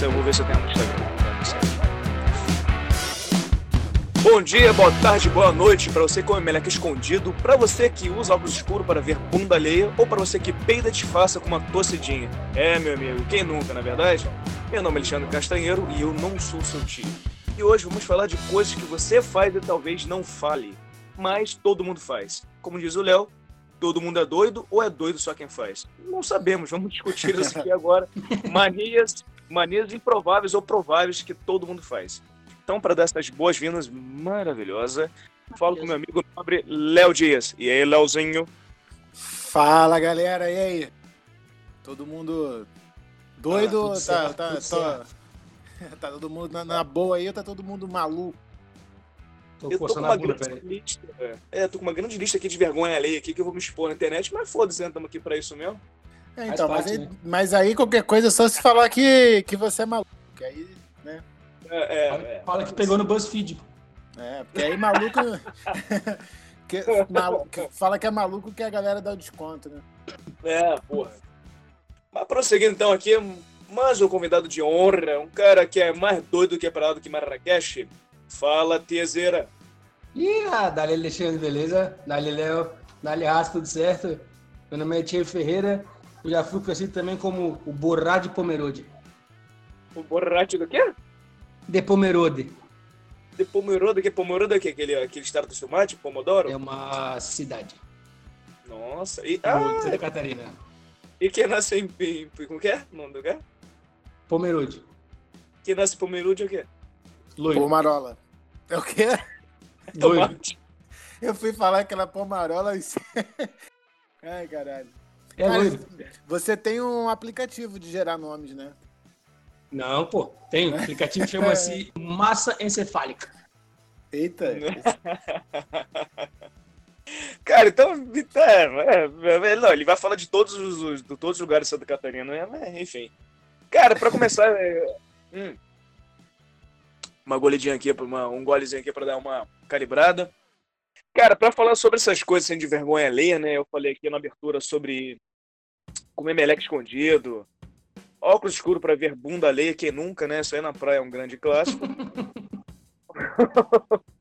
Eu vou ver se. Bom dia, boa tarde, boa noite para você que come meleca escondido, para você que usa óculos escuros para ver bunda alheia ou para você que peida de faça com uma tossidinha. É, meu amigo, quem nunca, na verdade? Meu nome é Alexandre Castanheiro e eu não sou seu tio. E hoje vamos falar de coisas que você faz e talvez não fale, mas todo mundo faz. Como diz o Léo, todo mundo é doido ou é doido só quem faz? Não sabemos, vamos discutir isso aqui agora. Manias, manias improváveis ou prováveis que todo mundo faz. Então, para dar essas boas-vindas maravilhosa, falo com meu amigo nobre Léo Dias. E aí, Léozinho? Fala, galera, e aí? Todo mundo doido? Ah, tá, certo, tá, tá. tá todo mundo na, na boa aí ou tá todo mundo maluco? Tô Eu tô com uma bunda, grande peraí. lista. É, tô com uma grande lista aqui de vergonha alheia aqui que eu vou me expor na internet, mas foda-se, né? Estamos aqui pra isso mesmo. É, então, mas, parte, aí, né? mas aí qualquer coisa é só se falar que, que você é maluco. que Aí, né? É, é, Fala- é. Fala que pegou no BuzzFeed. É, porque aí maluco. que, malu- que fala que é maluco que a galera dá o desconto, né? É, porra. Mas prosseguindo então aqui, mais um convidado de honra, um cara que é mais doido que parado que Marrakech. Fala, Tezeira. Ih, Dali Alexandre, beleza? Dali Léo, Dali Raça, tudo certo? Meu nome é Thierry Ferreira, eu já fui conhecido também como o Borrá de Pomerode. O borracho do quê? De Pomerode De Pomerode, que Pomerode é o quê? Aquele, aquele estado do tomate, Pomodoro? é uma cidade Nossa. E, ah, Santa Catarina. e quem nasce em, em... Como que é? O nome do lugar? Pomerode. Quem nasce Pomerode é o quê? Loiro. Pomarola. É o quê? Loiro. Eu fui falar aquela pomarola e. Ai, caralho. É Cara, loiro. Você tem um aplicativo de gerar nomes, né? Não, pô. Tem. O aplicativo chama-se Massa Encefálica. Eita. Cara, então, é, é, é, não, ele vai falar de todos os, de todos os lugares de Santa Catarina, né? Mas, enfim. Cara, pra começar, é, hum, uma goledinha aqui, uma, um golezinho aqui pra dar uma calibrada. Cara, pra falar sobre essas coisas assim, de vergonha alheia, né? Eu falei aqui na abertura sobre comer meleque escondido, óculos escuros pra ver bunda alheia, quem nunca, né? Isso aí na praia é um grande clássico.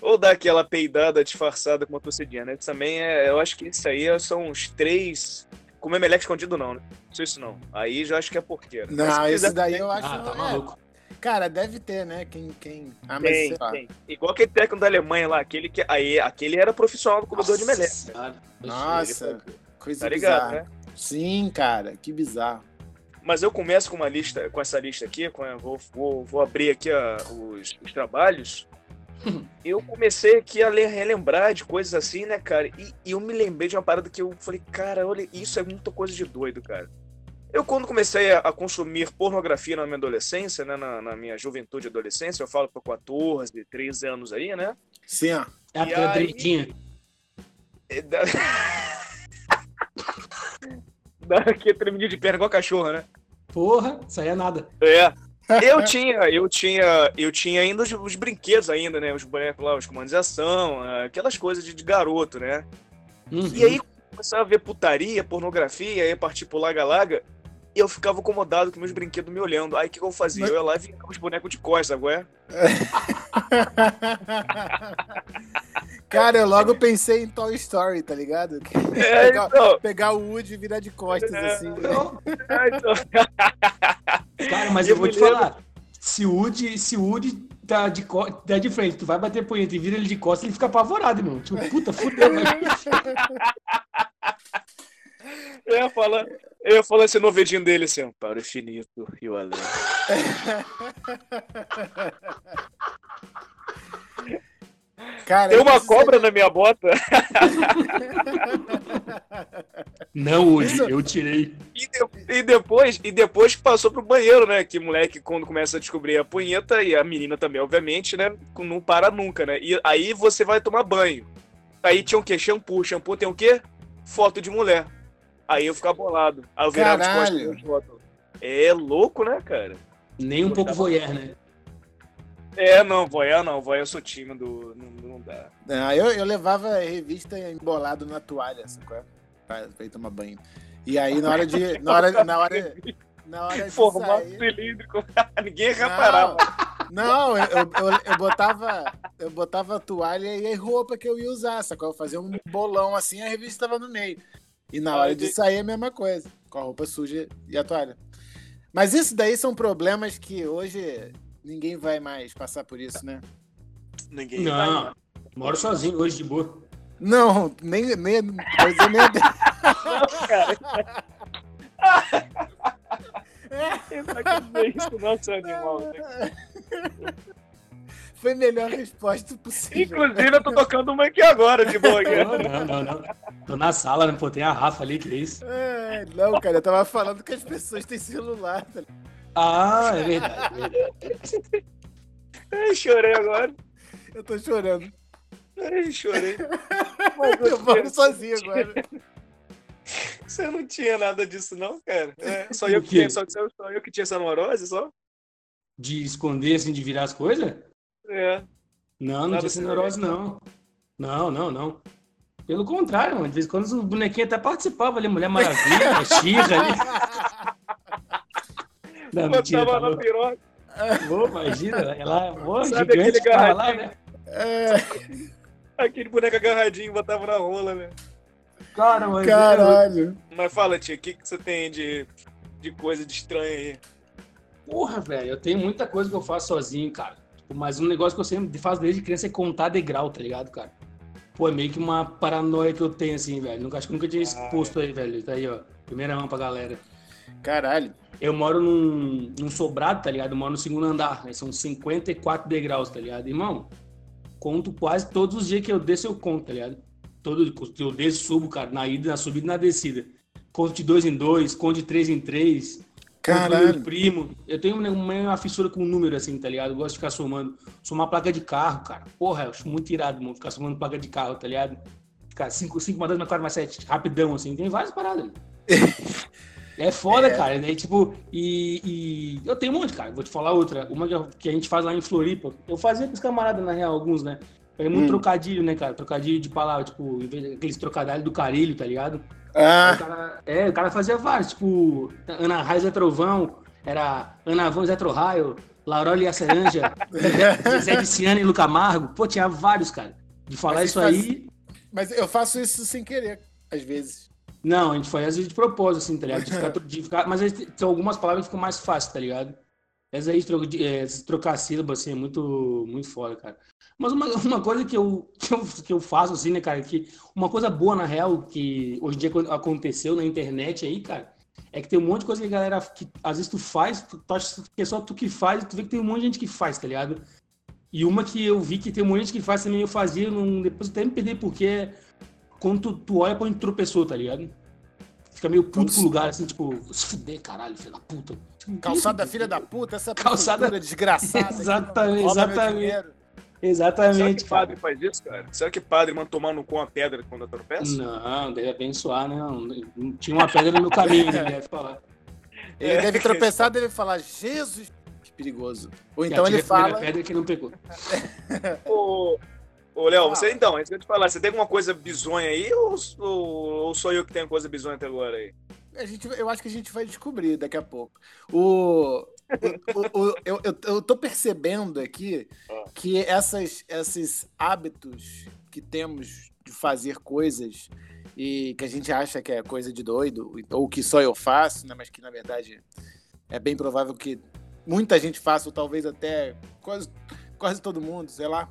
Ou dar aquela peidada disfarçada com uma tossidinha, né? Também é. Eu acho que isso aí são os três. Comer meleque escondido, não, né? Não sei isso não. Aí já acho que é. Mas se Não, esse quiser- daí eu acho. Ah, tá é, maluco. Cara, deve ter, né? Quem. quem... Ah, mas Tem, tem. Igual aquele técnico da Alemanha lá, aquele que. Aí, aquele era profissional do comedor de meleque. Senhora. Nossa, coisa Tá ligado, bizarra. né? Sim, cara, que bizarro. Mas eu começo com uma lista, com essa lista aqui, com, vou, vou, vou abrir aqui a- os, os trabalhos. Eu comecei aqui a relembrar de coisas assim, né, cara? E, e eu me lembrei de uma parada que eu falei, cara, olha, isso é muita coisa de doido, cara. Eu, quando comecei a, a consumir pornografia na minha adolescência, né, na, na minha juventude e adolescência, eu falo por 14, 13 anos aí, né? Sim, ó. É a aí- tremidinha. É, Dá... Dá aqui tremidinha de perna igual cachorro, né? Porra, isso aí é nada. É. Eu tinha, eu tinha, eu tinha ainda os, os brinquedos ainda, né? Os bonecos lá, os comandos de ação, aquelas coisas de, de garoto, né? Uhum. E aí começava a ver putaria, pornografia, aí partir pro laga-laga, e eu ficava incomodado com meus brinquedos me olhando. Aí o que, que eu fazia? Mas- Eu ia lá e vinha com os bonecos de costas, agora. Cara, eu logo pensei em Toy Story, tá ligado? É, pegar, então. pegar o Woody e virar de costas, É, assim. Não, é, então. Cara, mas Eu eu vou te lembro- falar. Se o Woody, se o Woody tá, de, co- tá de frente, tu vai bater punheta e vira ele de costas, ele fica apavorado, irmão. Tipo, puta, fudeu. Eu ia falar, eu ia falar esse novedinho dele assim, ó, para o infinito e o além. Cara, Tem uma isso cobra na minha bota. Não, Woody, Isso- eu tirei. E, de- e depois, e depois passou pro banheiro, né? Que moleque, quando começa a descobrir a punheta, e a menina também, obviamente, né? Não para nunca, né? E aí você vai tomar banho. Aí tinha o quê? Shampoo. Shampoo tem o quê? Foto de mulher. Aí eu ficava bolado. Aí eu virava de Caralho. costas. pra foto. É louco, né, cara? Nem um pouco voyeur, né? É, não, voyeur não, voyeur eu sou tímido, não, não dá. Não, eu, eu levava a revista embolado na toalha, assim, pra, pra, ir tomar banho. E aí, na hora de. Na hora, na hora, na hora de Formato sair... cilíndrico, ninguém reparava. Não, eu, eu, eu, botava, eu botava a toalha e a roupa que eu ia usar, sacou? Eu fazia um bolão assim, a revista estava no meio. E na hora de sair, a mesma coisa, com a roupa suja e a toalha. Mas isso daí são problemas que hoje ninguém vai mais passar por isso, né? Ninguém Não, moro sozinho hoje de boa. Não, nem. nem, nem Não é isso, não, seu animal. Foi a melhor resposta possível. Inclusive, eu tô tocando uma aqui agora, de boa. aqui. Não, não, não, não. Tô na sala, né? Pô, tem a Rafa ali, que é isso? É, não, cara, eu tava falando que as pessoas têm celular. tá? Ah, é verdade. é verdade. Ai, chorei agora. Eu tô chorando. Ai, chorei. Eu moro sozinho agora. Você não tinha nada disso, não, cara? É, só, eu que tinha, só, só eu que tinha essa neurose, só? De esconder, assim, de virar as coisas? É. Não, não Nada tinha assim, neurose, não. Não, não, não. Pelo contrário, mano. De vez em quando os bonequinhos até participavam ali. Mulher Maravilha, Xirra ali. Não, mentira, Botava tá na piroca. Pô, imagina, ela, pô, Sabe gigante aquele tava lá, né? É, Aquele boneco agarradinho, botava na rola, né? Cara, mas caralho. Mas fala, tia, o que, que você tem de, de coisa de estranha aí? Porra, velho, eu tenho muita coisa que eu faço sozinho, cara. Mas um negócio que eu sempre faço desde criança é contar degrau, tá ligado, cara? Pô, é meio que uma paranoia que eu tenho, assim, velho. Nunca, acho que nunca tinha exposto aí, velho. Tá aí, ó. Primeira mão pra galera. Caralho. Eu moro num, num sobrado, tá ligado? Eu moro no segundo andar. Né? São 54 degraus, tá ligado? Irmão, conto quase todos os dias que eu desço, eu conto, tá ligado? Todo, eu desço, subo, cara, na ida, na subida e na descida. Conto de dois em dois, conto de três em três. Caralho. primo. Eu tenho uma, fissura com número, assim, tá ligado? Eu gosto de ficar somando. Somar placa de carro, cara. Porra, eu acho muito irado, mano. Ficar somando placa de carro, tá ligado? Ficar 5, 5 mais 2 mais 4 mais 7, rapidão, assim. Tem várias paradas ali. É foda, cara. Né? Tipo, e, e eu tenho um monte, cara. Vou te falar outra. Uma que a gente faz lá em Floripa. Eu fazia com os camaradas, na real, alguns, né? É muito Hum. trocadilho, né, cara? Trocadilho de palavra, tipo, aqueles trocadilhos do carilho, tá ligado? O Ah, cara, é, o cara fazia vários, tipo, Ana Raio Zé Trovão, era Ana Van Zé Troraio, Lauroli e a Ceranja, Zé Viciano e Luca Amargo. Pô, tinha vários, cara. De falar Mas isso vocês aí. mas eu faço isso sem querer, às vezes. Não, a gente faz às vezes de propósito, assim, tá ligado? De ficar, de ficar- mas tem algumas palavras que ficam mais fáceis, tá ligado? Essa aí de, tro- de, é, de trocar sílaba, assim, é muito, muito foda, cara. Mas uma, uma coisa que eu, que, eu, que eu faço, assim, né, cara, que uma coisa boa, na real, que hoje em dia acon- aconteceu na internet aí, cara, é que tem um monte de coisa que a galera, que às vezes tu faz, tu, tu acha que é só tu que faz, tu vê que tem um monte de gente que faz, tá ligado? E uma que eu vi que tem um monte de gente que faz também, eu fazia, não, depois eu até me perdi porque quando tu, tu olha pra onde tropeçou, tá ligado? Fica meio puto com o lugar, assim, tipo, se fuder, caralho, filho da puta. Calçada filha da puta, essa Calçada- desgraçada. Exatamente, meu exatamente. Será que cara. padre faz isso, cara? Será que padre manda tomar no cu uma pedra quando tropeça? Não, deve abençoar, né? Não, tinha uma pedra no meu caminho, né? Deve falar. Ele É. deve tropeçar, deve falar, Jesus, que perigoso. Ou então ele a fala, pedra que não pegou. Ô, ô Léo, Fala. você então, é isso que eu te falar, você tem alguma coisa bizonha aí ou, ou, ou sou eu que tenho coisa bizonha até agora aí? a gente, eu acho que a gente vai descobrir daqui a pouco. O, o- o- eu, eu, eu tô percebendo aqui Ah. que essas, esses hábitos que temos de fazer coisas e que a gente acha que é coisa de doido, ou que só eu faço, né, mas que na verdade é bem provável que muita gente faça, ou talvez até quase, quase todo mundo, sei lá.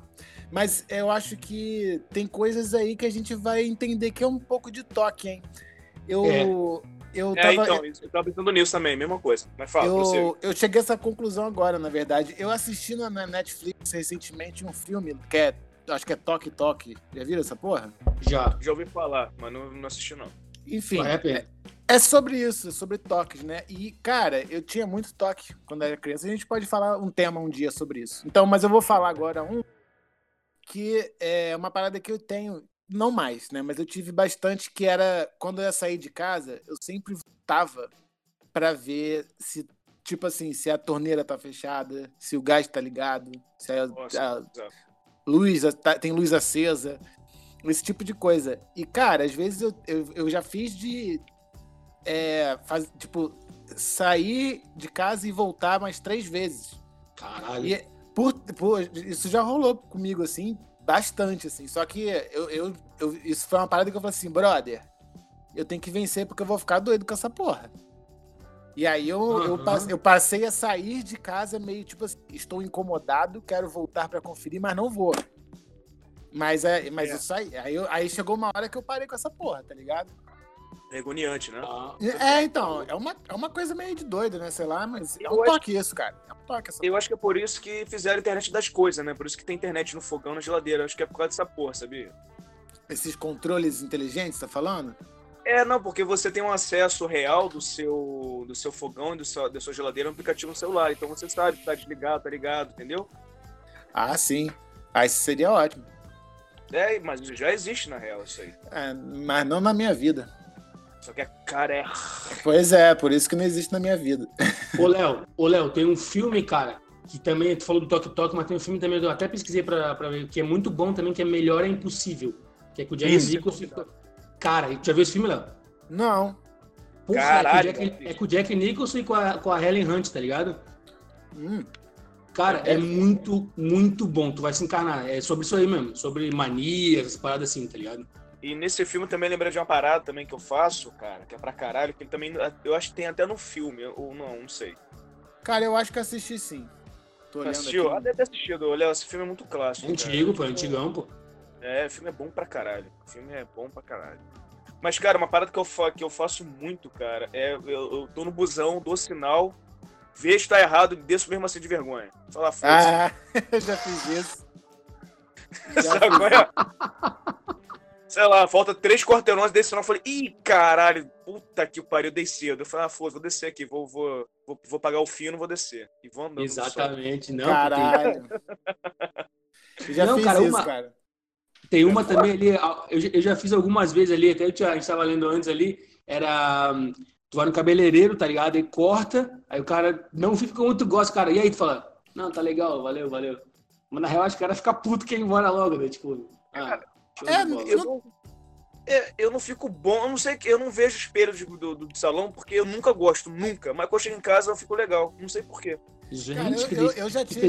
Mas eu acho que tem coisas aí que a gente vai entender que é um pouco de toque, hein? Eu, É. eu É, tava. então, isso, eu tava pensando nisso também, mesma coisa. Mas fala, você. eu, eu cheguei a essa conclusão agora, na verdade. Eu assisti na na Netflix recentemente um filme que é. Acho que é Toque Toque. Já viram essa porra? Já. Já ouvi falar, mas não, não assisti não. Enfim, pena. é sobre isso, é sobre toques, né? E, cara, eu tinha muito toque quando era criança. A gente pode falar um tema um dia sobre isso. Então, mas eu vou falar agora um que é uma parada que eu tenho, não mais, né? Mas eu tive bastante, que era quando eu ia sair de casa, eu sempre voltava pra ver se Tipo assim, se a torneira tá fechada, se o gás tá ligado, se a, Nossa, a luz tá- tem luz acesa, esse tipo de coisa. E, cara, às vezes eu, eu, eu já fiz de. é, faz, tipo, sair de casa e voltar mais três vezes. Caralho. E por, por- isso já rolou comigo, assim, bastante, assim. Só que eu, eu, eu- isso foi uma parada que eu falei assim, brother, eu tenho que vencer porque eu vou ficar doido com essa porra. E aí eu, eu, Aham. passe- eu passei a sair de casa meio tipo assim, estou incomodado, quero voltar pra conferir, mas não vou. Mas, é, mas É. eu saí. Aí, eu- aí chegou uma hora que eu parei com essa porra, tá ligado? É agoniante, né? Ah, É, então, é uma, é uma coisa meio de doido, né? Sei lá, mas é Eu um acho- toque isso, cara. É um toque essa Eu acho que é por isso que fizeram a internet das coisas, né? Por isso que tem internet no fogão, na geladeira. Eu acho que é por causa dessa porra, sabia? Esses controles inteligentes, tá falando? É, não, porque você tem um acesso real do seu, do seu fogão e do seu, da sua geladeira no aplicativo no celular. Então você sabe que tá desligado, tá ligado, entendeu? Ah, sim. Ah, isso seria ótimo. É, mas já existe na real isso aí. É, mas não na minha vida. Só que a cara é. Pois é, por isso que não existe na minha vida. Ô, Léo, ô, Léo, tem um filme, cara, que também, tu falou do Toque Toque, mas tem um filme também que eu até pesquisei pra, pra ver, que é muito bom também, que é Melhor é Impossível. Que é com o Jack. Nicholson. Cara, tu já viu esse filme, Léo? Não. Porra, Caralho, é, com o Jack, cara. é com o Jack Nicholson e com a, com a Helen Hunt, tá ligado? Hum, Cara, é É. muito, muito bom. Tu vai se encarnar. É sobre isso aí mesmo. Sobre manias, essas paradas assim, tá ligado? E nesse filme também lembrei de uma parada também que eu faço, cara, que é pra caralho, que ele também. Eu acho que tem até no filme, ou não, não sei. Cara, eu acho que assisti sim. Tô olhando Assistiu? Ah, aqui. deve ter assistido. Olha, esse filme é muito clássico. Antigo, pô, cara. antigão, pô. É, o filme é bom pra caralho. O filme é bom pra caralho. Mas, cara, uma parada que eu, fa que eu faço muito, cara, é eu, eu tô no busão, dou sinal, vejo que tá errado, desço mesmo assim de vergonha. Fala, foda Ah, eu já fiz isso. Já Sabe qual fiz. Sei lá, falta três quarteirões desse sinal. Eu falei, ih, caralho, puta que pariu, dei cedo. Eu falei, ah, foda, vou descer aqui, vou, vou, vou, vou pagar o fino, vou descer. E vou andando. Exatamente. Não, Caralho. Eu já Não, fiz cara, isso, uma- cara. Tem uma também ali, eu, já- eu já fiz algumas vezes ali, até eu tinha- a gente estava lendo antes ali, era. hum, Tu vai no cabeleireiro, tá ligado? Aí corta, aí o cara não fica com muito gosto, cara. E aí tu fala, não, tá legal, valeu, valeu. Mas na real, acho que o cara fica puto que ir embora logo, né? Tipo, ah, É. Eu não, é, eu não fico bom, eu não sei que eu não vejo espelho de- do, do, do salão porque eu nunca gosto, nunca. Mas quando eu chego em casa eu fico legal, não sei porquê. Gente, Cara, eu, que, eu, eu já tive.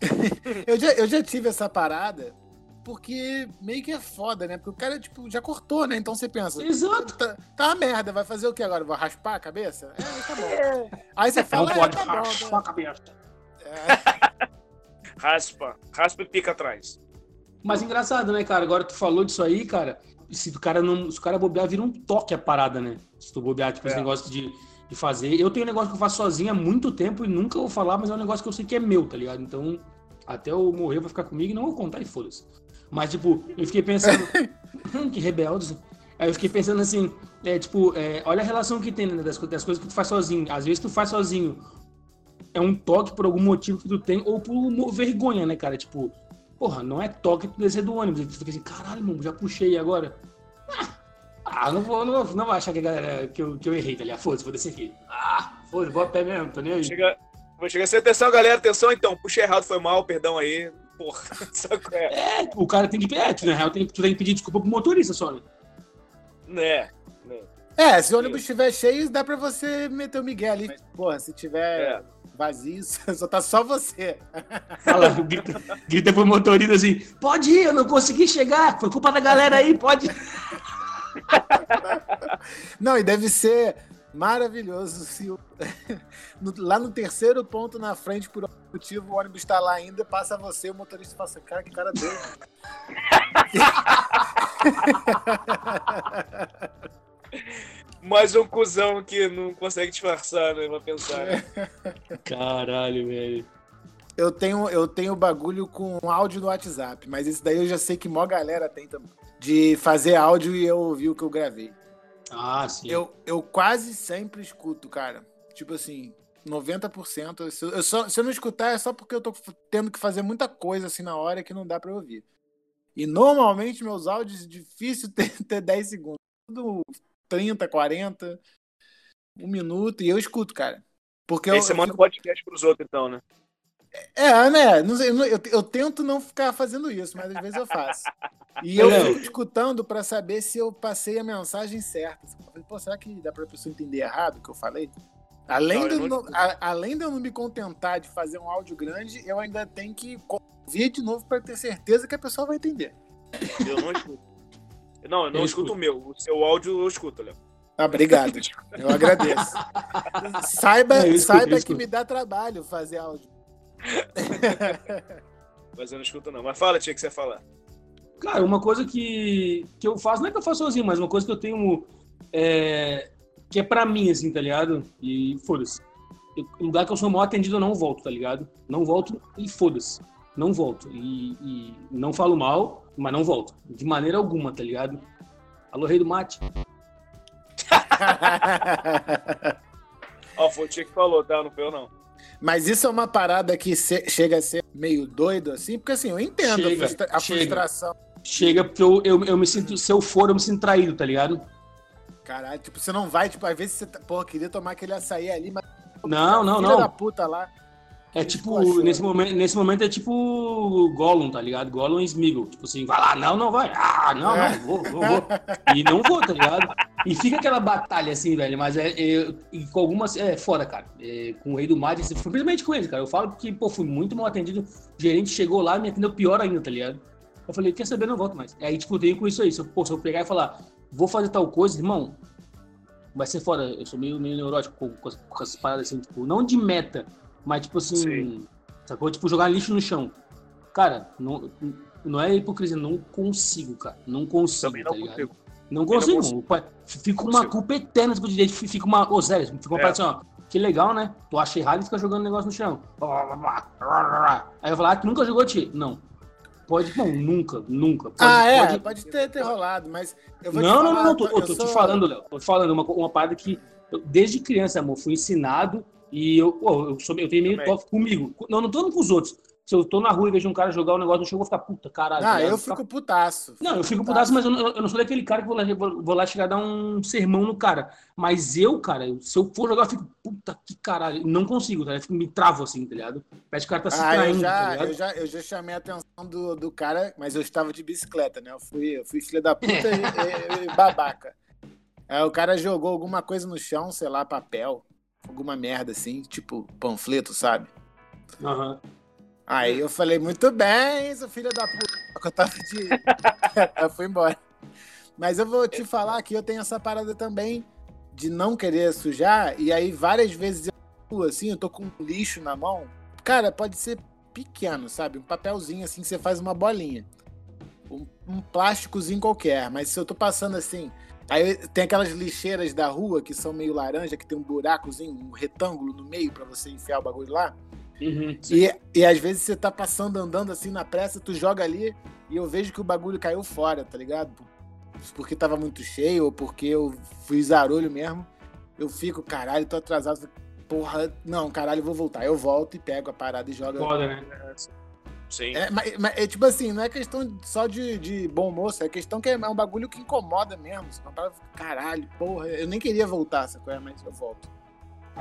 eu, já, eu já tive essa parada porque meio que é foda, né? Porque o cara, tipo, já cortou, né? Então você pensa. Exato. Tá, tá uma merda, vai fazer o que agora? Vou raspar a cabeça? É, tá bom. Aí você Não fala, é, pode tá bom, raspar tá- a cabeça. É, Raspa, raspa e pica atrás. Mas engraçado, né, cara? Agora tu falou disso aí, cara. Se o cara não, se o cara bobear, vira um toque a parada, né? Se tu bobear, tipo, esse É. negócio de, de fazer. Eu tenho um negócio que eu faço sozinho há muito tempo e nunca vou falar, mas é um negócio que eu sei que é meu, tá ligado? Então, até eu morrer, vai ficar comigo e não vou contar e foda-se. Mas, tipo, eu fiquei pensando, hum, que rebeldes. Aí eu fiquei pensando assim, é, tipo, é, olha a relação que tem né, das, das coisas que tu faz sozinho. Às vezes tu faz sozinho, é um toque por algum motivo que tu tem, ou por vergonha, né, cara? Tipo, porra, não é toque tu descer do ônibus. Tu fica assim, caralho, mano, já puxei agora. Ah, não vou, não vou, não vou achar que, a galera, que, eu, que eu errei, tá ligado? Foda-se, vou descer aqui. Ah, foda-se, vou a pé mesmo, tô nem aí. Chega, vou chegar assim, atenção galera, atenção então, puxei errado, foi mal, perdão aí. Porra, qual é? É, o cara tem que. É, tu, na real, tem, tu tem que pedir desculpa pro motorista só, né? Né, né. É, se o ônibus estiver cheio, dá pra você meter o Miguel ali. Mas, porra, se tiver É. vazio, só tá só você. Fala, grita, grita pro motorista assim: pode ir, eu não consegui chegar, foi culpa da galera aí, pode. Não, e deve ser maravilhoso se o- lá no terceiro ponto na frente, por algum motivo, o ônibus tá lá ainda, passa você, o motorista fala assim, cara, que cara dele. Mais um cuzão que não consegue disfarçar, né? Vai pensar. né? Caralho, velho. Eu tenho, eu tenho bagulho com áudio no WhatsApp, mas esse daí eu já sei que mó galera tem também. De fazer áudio e eu ouvir o que eu gravei. Ah, sim. Eu, eu quase sempre escuto, cara. Tipo assim, 90%. Se eu, eu só, se eu não escutar, é só porque eu tô tendo que fazer muita coisa assim na hora que não dá pra ouvir. E normalmente meus áudios é difícil ter, ter 10 segundos. Tudo 30, 40, um minuto, e eu escuto, cara. Porque Aí eu, você eu manda fico- podcast pros outros, então, né? É, né? Não sei, eu, eu- eu tento não ficar fazendo isso, mas às vezes eu faço. E eu fico escutando pra saber se eu passei a mensagem certa. Falei, Pô, será que dá pra pessoa entender errado o que eu falei? Além, Não, de eu eu não a- além de eu não me contentar de fazer um áudio grande, eu ainda tenho que ouvir de novo pra ter certeza que a pessoa vai entender. Eu não escuto. Não, eu não Eu escuto escuto. o meu. O seu áudio eu escuto, Léo. Ah, obrigado. Eu agradeço. Saiba, eu escuto, saiba eu que me dá trabalho fazer áudio. Mas eu não escuto, não. Mas fala, tinha que você ia falar. Cara, uma coisa que, que eu faço, não é que eu faço sozinho, mas uma coisa que eu tenho. é, que é pra mim, assim, tá ligado? E foda-se. O lugar que eu sou mal atendido, eu não volto, tá ligado? Não volto e foda-se. Não volto. E, e não falo mal, mas não volto. De maneira alguma, tá ligado? Alô, rei do mate. Ó, foi o Tia que falou, tá? Não foi eu, não. Mas isso é uma parada que chega a ser meio doido, assim, porque assim, eu entendo a Chega, frustra- a, chega. frustração. Chega porque eu, eu, eu me sinto. Se eu for, eu me sinto traído, tá ligado? Caralho, tipo, você não vai, tipo, às vezes você, tá, porra, queria tomar aquele açaí ali, mas. Não, não, filha não. da puta lá. É tipo, esculachou, nesse momento, nesse momento é tipo Gollum, tá ligado? Gollum e Smeagol. Tipo assim, vai lá, não, não vai. Ah, não, não, vou, vou, vou. E não vou, tá ligado? E fica aquela batalha assim, velho, mas é, é- e com algumas, é foda, cara. É, com o Rei do Mar, assim, simplesmente com ele, cara. Eu falo porque, pô, fui muito mal atendido. O gerente chegou lá e me atendeu pior ainda, tá ligado? Eu falei, quer saber, não volto mais. Aí, tipo, eu tenho com isso aí. Se eu, pô, se eu pegar e falar, vou fazer tal coisa, irmão, vai ser foda. Eu sou meio, meio neurótico com, com, com essas paradas assim, tipo, não de meta, mas tipo assim, Sim. sacou? Tipo, jogar lixo no chão. Cara, não, não é hipocrisia, não consigo, cara. Não consigo, Também não tá ligado? consigo. Não não consigo, consigo. mano. Pai, Fica uma Consigo. culpa eterna, tipo, de jeito, fica uma. Ô, sério, fica uma É. parada assim, ó. Que legal, né? Tu acha errado e fica jogando negócio no chão. Aí eu falar, ah, tu nunca jogou, Ti? Não. Pode, não, nunca, nunca. Pode, ah, é, pode- pode, ter, ter rolado, mas eu vou te não, falar, não, não, não, tô, eu tô sou- te falando, Léo. Tô te falando uma, uma parada que eu, desde criança, amor, fui ensinado e eu, pô, eu, sou, eu tenho meio Também. toque comigo. Não, não tô com os outros. Se eu tô na rua e vejo um cara jogar um negócio no chão, eu vou ficar, puta, caralho. Ah, tá eu fico putaço. Não, eu fico putaço. putaço, mas eu não, eu não sou daquele cara que vou lá, vou, vou lá chegar a dar um sermão no cara. Mas eu, cara, eu- se eu for jogar, eu fico, puta que caralho. Não consigo, tá? ligado? Eu fico, me travo assim, tá ligado? Parece que o cara tá se Ah, eu traindo, tá já, ligado? eu, já, eu já chamei a atenção do, do cara, mas eu estava de bicicleta, né? Eu fui, eu fui filha da puta e, e- e babaca. Aí o cara jogou alguma coisa no chão, sei lá, papel, alguma merda assim, tipo panfleto, sabe? Aham. Aí eu falei, muito bem, seu filho da puta. Eu tava de. eu fui embora. Mas eu vou te falar que eu tenho essa parada também de não querer sujar, e aí várias vezes eu assim, eu tô com um lixo na mão. Cara, pode ser pequeno, sabe? Um papelzinho assim, você faz uma bolinha. Um, um plásticozinho qualquer, mas se eu tô passando assim. Aí tem aquelas lixeiras da rua que são meio laranja, que tem um buracozinho, um retângulo no meio pra você enfiar o bagulho lá. Uhum. E, e às vezes você tá passando, andando assim na pressa, tu joga ali e eu vejo que o bagulho caiu fora, tá ligado? Porque tava muito cheio ou porque eu fui zarolho mesmo. Eu fico, caralho, tô atrasado. Porra, não, caralho, vou voltar. Eu volto e pego a parada e jogo. Foda, né? Sim. É, mas, mas é tipo assim, não é questão só de, de bom moço, é questão que é um bagulho que incomoda mesmo. Você não para, caralho, porra, eu nem queria voltar, sacou? Mas eu volto.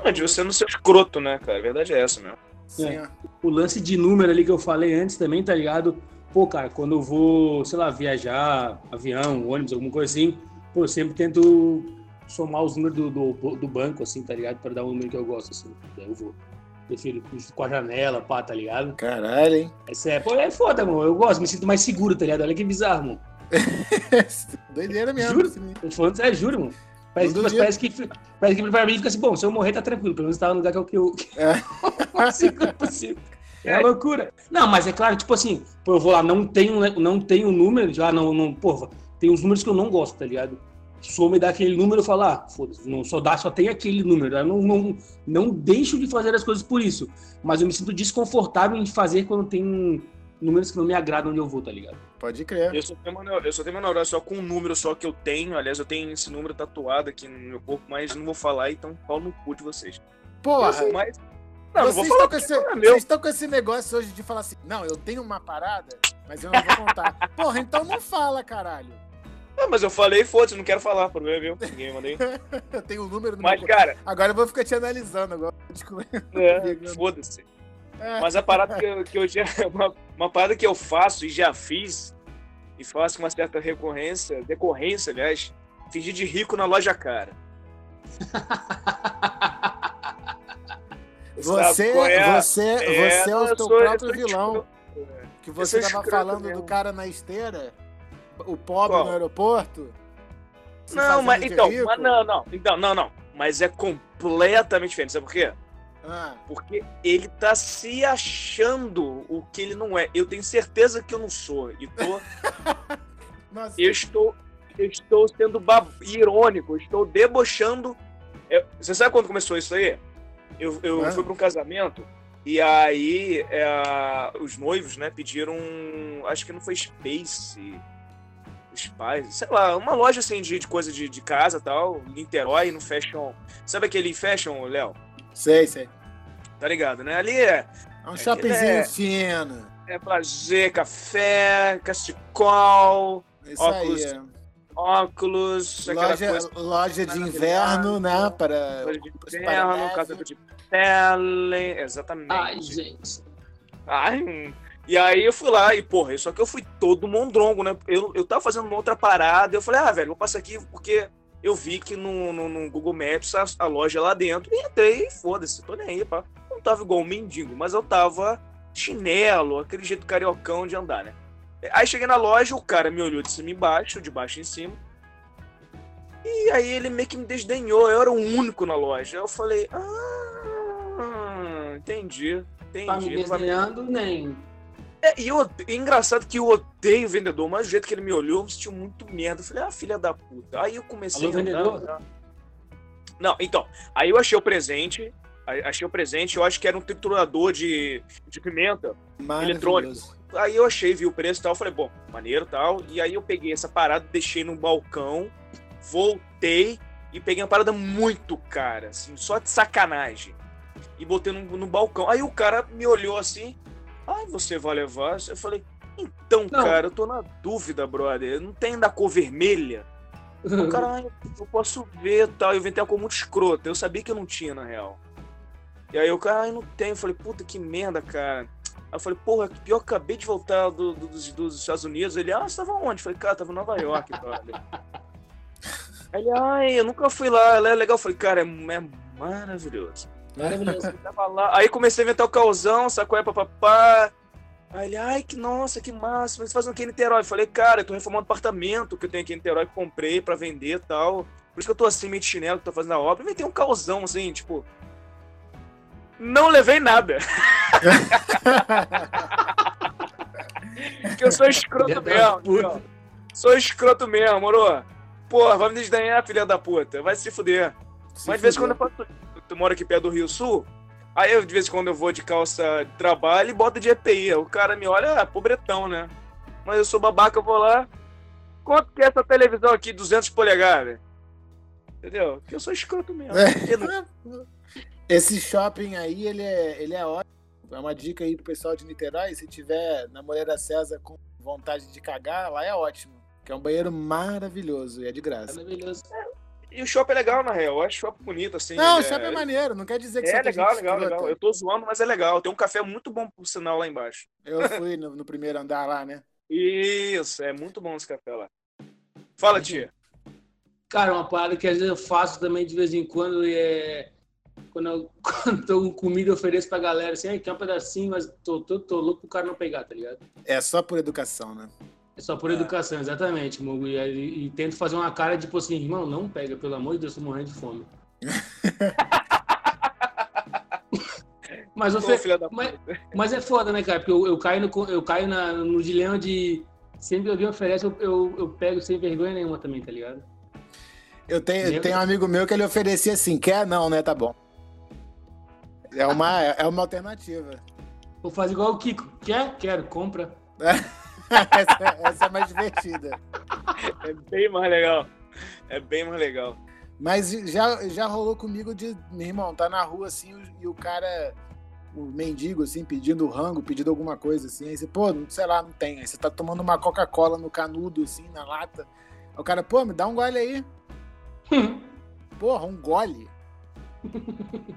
Não, de você não ser escroto, né, cara? A verdade é essa mesmo. Sim, É. o lance de número ali que eu falei antes também, tá ligado? Pô, cara, quando eu vou, sei lá, viajar, avião, ônibus, alguma coisa assim, pô, eu sempre tento somar os números do, do, do banco, assim, tá ligado? Pra dar um número que eu gosto, assim. Daí eu vou. Prefiro com a janela, pá, tá ligado? Caralho, hein? Essa é, pô, é foda, mano. Eu gosto, me sinto mais seguro, tá ligado? Olha que bizarro, mano. Doideira mesmo. Juro? assim. Tô falando sério, juro, mano. Parece, mas parece, que, parece que pra mim fica assim, bom, se eu morrer tá tranquilo, pelo menos tá no lugar que eu, que eu, É. É loucura. Não, mas é claro, tipo assim, pô, eu vou lá, não tenho, não tenho número, já não, não, porra, tem uns números que eu não gosto, tá ligado? Só me dá aquele número eu falo, ah, foda-se, não, só dá, só tem aquele número. Eu não, não, não deixo de fazer as coisas por isso. Mas eu me sinto desconfortável em fazer quando tem números que não me agradam onde eu vou, tá ligado? Pode crer. Eu só tenho uma, eu só tenho uma neurose só com um número só que eu tenho. Aliás, eu tenho esse número tatuado aqui no meu corpo, mas não vou falar, então pau no cu de vocês. Porra, Mas. Não, vocês, falar estão esse, é vocês estão com esse negócio hoje de falar assim, não, eu tenho uma parada, mas eu não vou contar. Porra, então não fala, caralho. Ah, mas eu falei, foda-se, não quero falar, problema viu? Ninguém mandei. Eu tenho o número do Mas, meu... cara, Agora eu vou ficar te analisando agora. É, foda-se. É. Mas a parada que eu, que eu já. Uma, uma parada que eu faço e já fiz, e faço com uma certa recorrência, decorrência, aliás, fingir de rico na loja cara. Você, é? você, É, você é o eu teu próprio vilão. escroto. Que você tava falando do cara na esteira, o pobre Qual? no aeroporto. Não, mas então, rico. mas não, não, então, não, não. Mas é completamente diferente, sabe por quê? Ah, Porque ele tá se achando o que ele não é. Eu tenho certeza que eu não sou. E tô, nossa, eu estou, eu estou sendo bab- irônico, eu estou debochando. É, você sabe quando começou isso aí? Eu, eu Ah. fui para um casamento e aí é, os noivos, né, pediram, acho que não foi Space, os pais, sei lá, uma loja assim de, de coisa de, de casa e tal, em Niterói, no Fashion. Sabe aquele Fashion, Léo? sei, sei. Tá ligado, né? Ali é, É um É, shoppingzinho é- fino. é prazer, café, casticol, Isso óculos, aí. é. óculos, aquela Loja, coisa loja de inverno, né? Para coisa de inverno, casaco de pele, exatamente. Ai, gente. Ai, hum. E aí eu fui lá e, porra, só que eu fui todo mondrongo, né? Eu, eu tava fazendo uma outra parada, eu falei, ah, velho, vou passar aqui porque eu vi que no, no, no Google Maps a, a loja lá dentro. E entrei, foda-se, tô nem aí, pá. Não tava igual um mendigo, mas eu tava chinelo, aquele jeito cariocão de andar, né? Aí cheguei na loja, o cara me olhou de cima embaixo, de baixo em cima. E aí ele meio que me desdenhou, eu era o único na loja. Eu falei, ah, entendi, entendi. Tá me desenhando, nem. É, e eu, é engraçado que eu odeio o vendedor, mas o jeito que ele me olhou, eu me senti muito merda. Eu falei, ah, filha da puta. Aí eu comecei Alô, a vendedor? andar. Não, então, aí eu achei o presente, achei o presente, eu acho que era um triturador de, de pimenta. Maravilhoso. Aí eu achei, vi o preço e tal, falei, bom, maneiro e tal. E aí eu peguei essa parada, deixei no balcão, voltei e peguei uma parada muito cara, assim, só de sacanagem. E botei no, no balcão. Aí o cara me olhou assim, ai, você vai levar? Eu falei, então, Não. cara, eu tô na dúvida, brother. Não tem da cor vermelha? O cara, eu posso ver tal. Eu inventei uma cor muito escrota. Eu sabia que eu não tinha, na real. E aí o cara, não tem. Eu falei, puta, que merda, cara. Aí eu falei, porra, pior que eu acabei de voltar do- do- dos, dos Estados Unidos. Ele, ah, você tava onde? Eu falei, cara, tava em Nova York, brother. Ele, ai, eu nunca fui lá, ela é legal. Eu falei, cara, é, é maravilhoso. Maravilhoso. Aí comecei a inventar o causão, sacou? É papapá. Aí ele, ai, que nossa, que massa, mas fazendo aqui em Niterói. Eu falei, cara, eu tô reformando um apartamento que eu tenho aqui em Niterói que comprei pra vender e tal. Por isso que eu tô assim, meio de chinelo, que tô fazendo a obra. Inventei um causão, assim, tipo. Não levei nada. Porque eu sou escroto mesmo. Sou escroto mesmo, moro? Porra, vai me desdenhar, filha da puta. Vai se fuder. Se Mas de vez em quando eu faço. Tu mora aqui perto do Rio Sul? Aí eu, de vez em quando eu vou de calça de trabalho e bota de EPI. O cara me olha, ah, pobretão, né? Mas eu sou babaca, eu vou lá. Quanto que é essa televisão aqui, 200 polegadas? Entendeu? Porque eu sou escroto mesmo. É. Esse shopping aí, ele é, ele é ótimo. É uma dica aí pro pessoal de Niterói. Se tiver na Moreira César com vontade de cagar, lá é ótimo. Que é um banheiro maravilhoso e é de graça. Maravilhoso. E o shopping é legal, na real. Eu acho o shopping bonito, assim. Não, o é... shopping é maneiro. Não quer dizer que É legal, legal, escrota. legal. Eu tô zoando, mas é legal. Tem um café muito bom, por sinal, lá embaixo. Eu fui no, no primeiro andar lá, né? Isso, é muito bom esse café lá. Fala, tia. Cara, uma parada que às vezes eu faço também de vez em quando e é. Quando eu quando tô com comida, eu ofereço pra galera assim, "Ai, quer um pedacinho, mas tô, tô, tô louco pro cara não pegar, tá ligado? É só por educação, né? É só por É. educação, exatamente, Mugu. E, e- e tento fazer uma cara tipo assim, irmão, não pega, pelo amor de Deus, tô morrendo de fome. mas, Ô, ofe... filha da mas, mas é foda, né, cara? Porque eu, eu caio, no, eu caio na- no dilema de sempre que alguém oferece, eu, eu, eu pego sem vergonha nenhuma também, tá ligado? Eu tenho, eu tenho um amigo meu que ele oferecia assim, quer não, né? Tá bom. É uma, é uma alternativa. Vou fazer igual o Kiko. Quer? Quero, compra. essa, essa é mais divertida. É bem mais legal. É bem mais legal. Mas já, já rolou comigo de, meu irmão, tá na rua assim e o cara, o mendigo, assim, pedindo rango, pedindo alguma coisa assim. Aí você, pô, sei lá, não tem. Aí você tá tomando uma Coca-Cola no canudo, assim, na lata. O cara, pô, me dá um gole aí. Porra, um gole?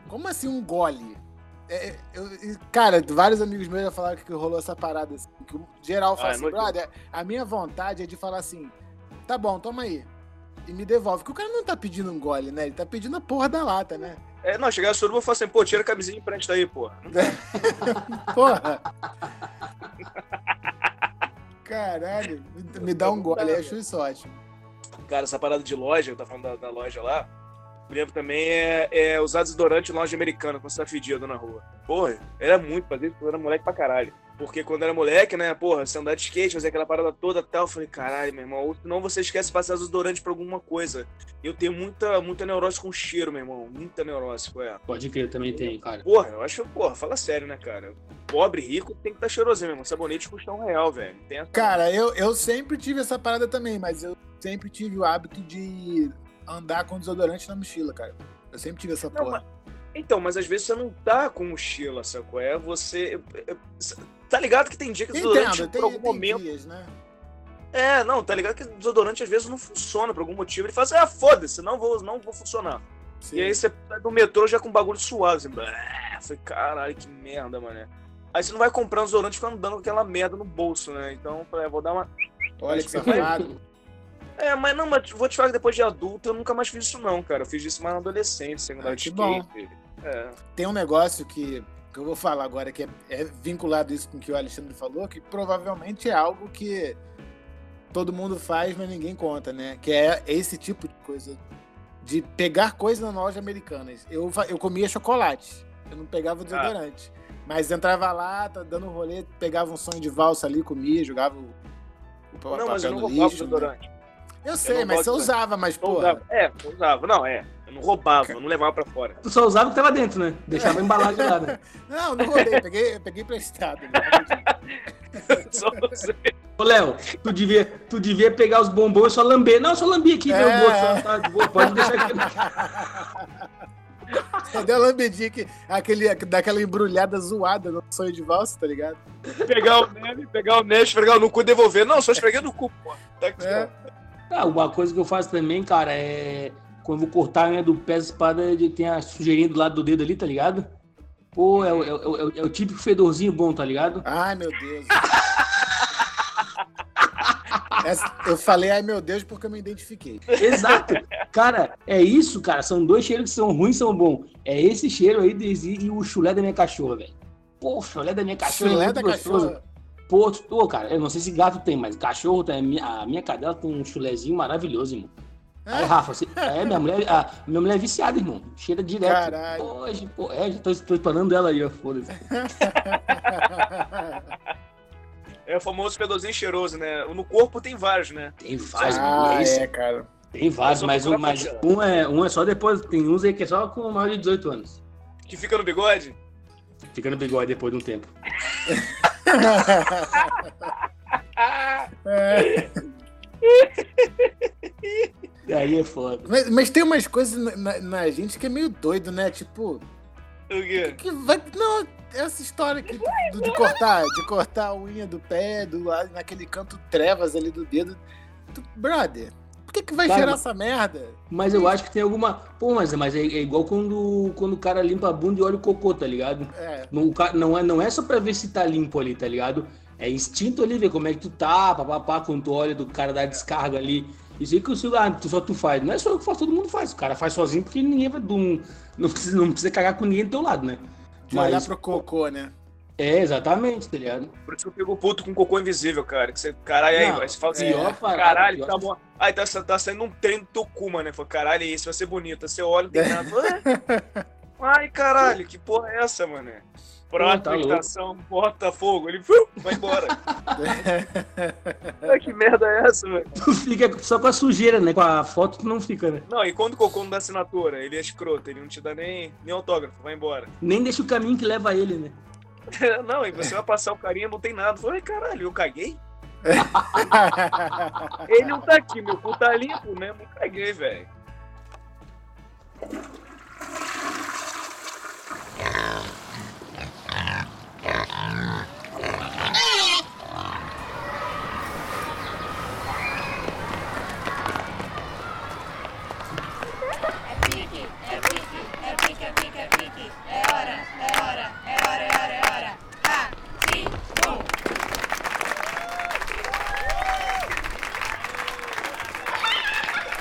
Como assim um gole? É, é, eu, cara, vários amigos meus já falaram que rolou essa parada. Assim, que geral fala ah, assim, brother, a minha vontade é de falar assim: tá bom, toma aí. E me devolve. Porque o cara não tá pedindo um gole, né? Ele tá pedindo a porra da lata, né? É, não, chegar a suruba e falar assim, pô, tira a camisinha e frente daí, porra. porra. Caralho, me dá um gole, eu acho isso ótimo. Cara, essa parada de loja, eu tava falando da, da loja lá, exemplo, também é, é usar desodorante em loja americana quando você tá fedido na rua. Porra, era muito fazer isso quando era moleque pra caralho. Porque quando era moleque, né, porra, você andar de skate, fazer aquela parada toda e tal, eu falei, caralho, meu irmão, ou senão você esquece de passar desodorante pra alguma coisa. Eu tenho muita, muita neurose com cheiro, meu irmão. Muita neurose, é. Pode crer, também tem, cara. Porra, eu acho, porra, fala sério, né, cara? Pobre, rico, tem que estar tá cheirosinho, meu irmão. Sabonete custa um real, velho. Cara, eu, eu sempre tive essa parada também, mas eu sempre tive o hábito de andar com desodorante na mochila, cara. Eu sempre tive essa não, porra. Mas... Então, mas às vezes você não tá com mochila, sacou? É você. Tá ligado que tem dia que o desodorante Entendo, por algum tem momento. Dias, né? É, não, tá ligado que o desodorante às vezes não funciona por algum motivo. Ele fala assim, ah, foda-se, não vou, não vou funcionar. Sim. E aí você tá no metrô já com bagulho suado, assim, foi caralho, que merda, mano. Aí você não vai comprar um desodorante e ficar andando com aquela merda no bolso, né? Então, eu falei, vou dar uma. Olha que safado. É, mas não, mas vou te falar que depois de adulto eu nunca mais fiz isso, não, cara. Eu fiz isso mais na adolescência, ah, que bom. É. Tem um negócio que, que eu vou falar agora que é, é, vinculado isso com o que o Alexandre falou, que provavelmente é algo que todo mundo faz, mas ninguém conta, né? Que é esse tipo de coisa. De pegar coisas na loja americanas. Eu, eu comia chocolate. Eu não pegava ah. desodorante. Ah. Mas entrava lá, tá dando um rolê, pegava um sonho de valsa ali, comia, jogava o, o não, mas eu não roubava lixo, né? desodorante. Eu sei, eu mas você usava, mas pô. É, eu usava. Não, é. Eu não roubava, eu não levava pra fora. Tu só usava o que tava dentro, né? Deixava embalado lá, né? não, não roubei, peguei, peguei emprestado. Né? só você. Ô, Léo, tu devia, tu devia pegar os bombons e só lamber. Não, só lambi aqui, é... meu bolso. Tá, boa, pode deixar aqui. Só deu a lambidinha que, aquele, daquela embrulhada zoada no sonho de valsa, tá ligado? Pegar o neve, pegar o neve, esfregar no cu e devolver. Não, só esfreguei no cu, pô. Tá aqui, é. Ah, uma coisa que eu faço também, cara, é. Quando eu vou cortar a unha do pé, a espada tem a sujeirinha do lado do dedo ali, tá ligado? Pô, é, é, é, é o típico fedorzinho bom, tá ligado? Ai, meu Deus. eu falei, ai meu Deus, porque eu me identifiquei. Exato. Cara, é isso, cara. São dois cheiros que são ruins são bons. É esse cheiro aí e o chulé da minha cachorra, velho. Pô, o chulé da minha cachorra chulé é da gostoso. Cachorra. Pô, pô, cara, eu não sei se gato tem, mas cachorro tem. A minha cadela tem um chulezinho maravilhoso, irmão. É? Aí, Rafa, você, é, minha mulher, a, minha mulher é viciada, irmão. Cheira direto. Caralho. Hoje, pô, é, já tô, tô ela aí, ó, foda-se. É o famoso fedorzinho cheiroso, né? No corpo tem vários, né? Tem vários, ah, é, é, cara. Tem vários, mas, um, mas um, é, um é só depois. Tem uns aí que é só com mais de 18 anos. Que fica no bigode? Fica no bigode depois de um tempo. é. Aí é foda. Mas, mas, tem umas coisas na, na, gente que é meio doido, né? Tipo. O quê? Que vai, não, essa história aqui de, de, cortar, de cortar a unha do pé, do, naquele canto trevas ali do dedo. Brother, que, que vai cara, gerar essa merda? Mas eu acho que tem alguma. Pô, mas, mas é, é, igual quando, quando o cara limpa a bunda e olha o cocô, tá ligado? É. Não, não, é, não é só pra ver se tá limpo ali, tá ligado? É instinto ali, ver como é que tu tá, papapá, quando tu olha do cara dar descarga ali. Isso aí que o celular tu, só tu faz. Não é só eu que faço, todo mundo faz. O cara faz sozinho porque ninguém vai. Não, não, precisa, não precisa cagar com ninguém do teu lado, né? De Mas, olhar pro cocô, né? É, exatamente, tá ligado? Por isso que eu pego puto com cocô invisível, cara. Que você, caralho, aí, vai, você fala assim, ó, caralho, tá bom. Aí tá, tá saindo um trem do teu cu, mano. Fala, caralho, isso vai ser bonito. Aí você olha, tem nada. Ai, caralho, que porra é essa, mano? Pronto, tá estação, bota fogo, ele uh, vai embora. que merda é essa, velho? Tu fica só com a sujeira, né? Com a foto tu não fica, né? Não, e quando o cocô não dá assinatura, ele é escroto, ele não te dá nem, nem autógrafo, vai embora. Nem deixa o caminho que leva a ele, né? não, e você vai passar o carinha, não tem nada. Falei, caralho, eu caguei? ele não tá aqui, meu cu tá limpo, né? Não caguei, velho.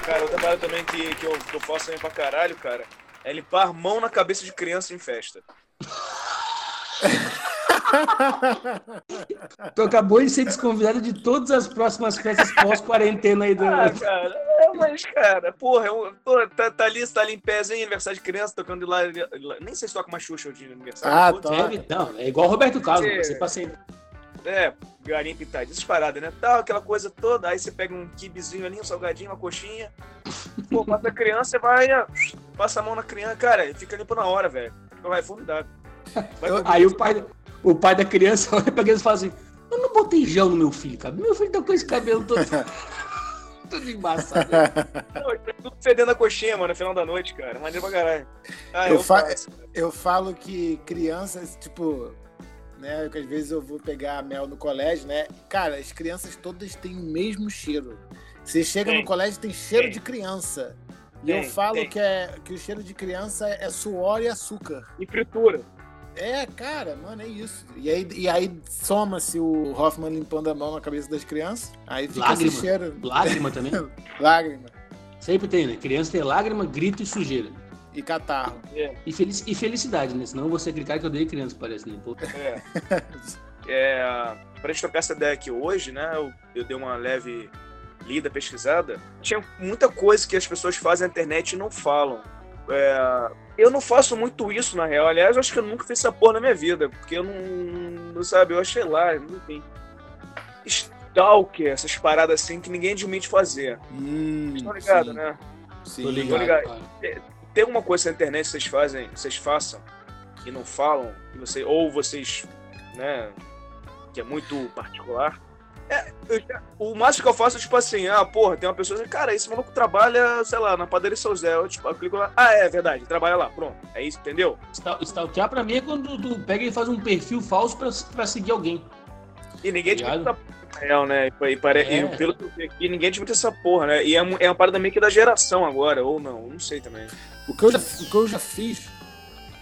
Cara, outra parada também faço também pra caralho, cara, é limpar a mão na cabeça de criança em festa. Tu acabou de ser desconvidado de todas as próximas festas pós-quarentena aí do. Ah, cara, é, mas, cara, porra, eu, pô, tá, tá ali, tá ali em pés, hein, aniversário de criança, tocando lá, lá- Nem sei se toca uma Xuxa de aniversário. Ah, tá. É, não, é igual o Roberto Carlos, você passa sempre. É, galinha pintada, essas paradas, né? Tal, aquela coisa toda, aí você pega um kibizinho ali, um salgadinho, uma coxinha. Pô, passa a criança, você vai, passa a mão na criança, cara, e fica limpo na hora, velho. Vai Eu- comer Aí o pai, o pai da criança olha pra criança e fala assim: Eu não botei gel no meu filho, cara. Meu filho tá com esse cabelo todo. tudo embaçado. Não, tá tudo fedendo a coxinha, mano, no final da noite, cara. Maneiro pra caralho. Ah, Eu eu, fa- faço. Eu falo que crianças, tipo, né? Que às vezes eu vou pegar mel no colégio, né? Cara, as crianças todas têm o mesmo cheiro. Você chega Tem. no colégio tem cheiro Tem. de criança. E Tem, eu falo que, é, que o cheiro de criança é suor e açúcar. E fritura. É, cara, mano, é isso. E aí, e aí soma-se o Hoffman limpando a mão na cabeça das crianças. Aí fica Lágrima. esse cheiro. Lágrima também. Lágrima. Sempre tem, né? Criança tem lágrima, grito e sujeira. E catarro. É, E, felici- e felicidade, né? Senão você cara que eu odeio criança, parece, né? Pô, é. é pra gente trocar essa ideia aqui hoje, né? Eu, eu dei uma leve lida, pesquisada. Tinha muita coisa que as pessoas fazem na internet e não falam. É, eu não faço muito isso, na real. Aliás, eu acho que eu nunca fiz essa porra na minha vida. Porque eu não, não sabe, eu achei lá, enfim. Stalker, essas paradas assim que ninguém admite fazer. Hum, Vocês estão ligados, sim, né? Sim. tô ligado. ligado. Tem alguma coisa na internet que vocês fazem, vocês façam e não falam, que você, ou vocês, né, que é muito particular. É, já- o máximo que eu faço é tipo assim, ah, porra, tem uma pessoa assim, cara, esse maluco trabalha, sei lá, na padaria Seu Zé. Eu, tipo, eu clico lá, ah, é verdade, trabalha lá, pronto. É isso, entendeu? Stal- Stalkear pra mim é quando tu pega e faz um perfil falso pra, pra seguir alguém. E ninguém Ligado? essa porra, na real, né? E, pare- É. e pelo que eu vi aqui, ninguém admite essa porra, né? E é, é uma parada meio que da geração agora, ou não, não sei também. O que eu já, o que eu já fiz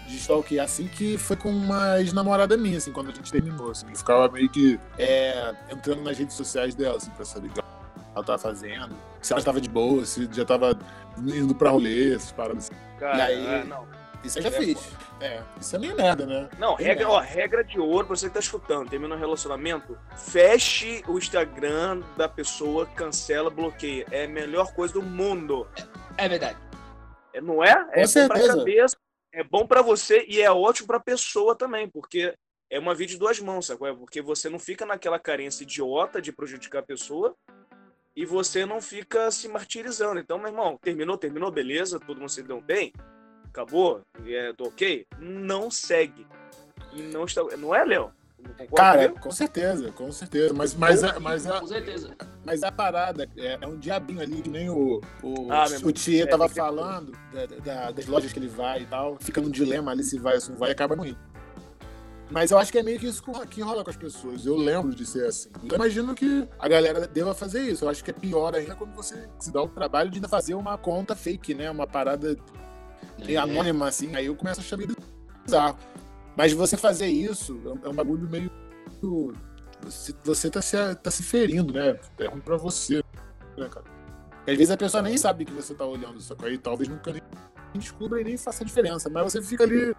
de stalkear assim que foi com uma ex-namorada minha, assim, quando a gente terminou. Assim, eu ficava meio que é, entrando nas redes sociais dela, assim, pra saber o que ela tava fazendo. Se ela estava de boa, se já tava indo pra rolê, essas paradas assim. Cara, E aí? é, não. Isso eu já É, fiz. É, isso é meio merda, né? Não, regra, merda. ó, regra de ouro, pra você que tá escutando, termina um relacionamento, feche o Instagram da pessoa, cancela, bloqueia. É a melhor coisa do mundo. É verdade. É, não é? É bom certeza. pra cabeça, é bom pra você e é ótimo pra pessoa também, porque é uma via de duas mãos, sabe? é? Porque você não fica naquela carência idiota de prejudicar a pessoa e você não fica se martirizando. Então, meu irmão, terminou, terminou, beleza, todo mundo se deu bem, acabou, é, tô ok, não segue. E não está. Não é, Léo? Cara, comigo? com certeza, com certeza. Mas, mas, a, mas, a, Com certeza. mas a parada é, é um diabinho ali, que nem o, o, Ah, o Tia é, tava que- falando da- da- das lojas que ele vai e tal. Fica num dilema ali se vai ou se não vai e acaba indo. Mas eu acho que é meio que isso que rola com as pessoas. Eu lembro de ser assim. Então eu imagino que a galera deva fazer isso. Eu acho que é pior ainda quando você se dá o trabalho de ainda fazer uma conta fake, né? Uma parada É. anônima, assim. Aí eu começo a achar meio bizarro. Mas você fazer isso é um- é bagulho meio. Você, você tá, se, tá se ferindo, né? É ruim pra você, né, cara? Porque às vezes a pessoa nem sabe que você tá olhando, só que aí talvez nunca nem descubra e nem faça diferença. Mas você fica ali,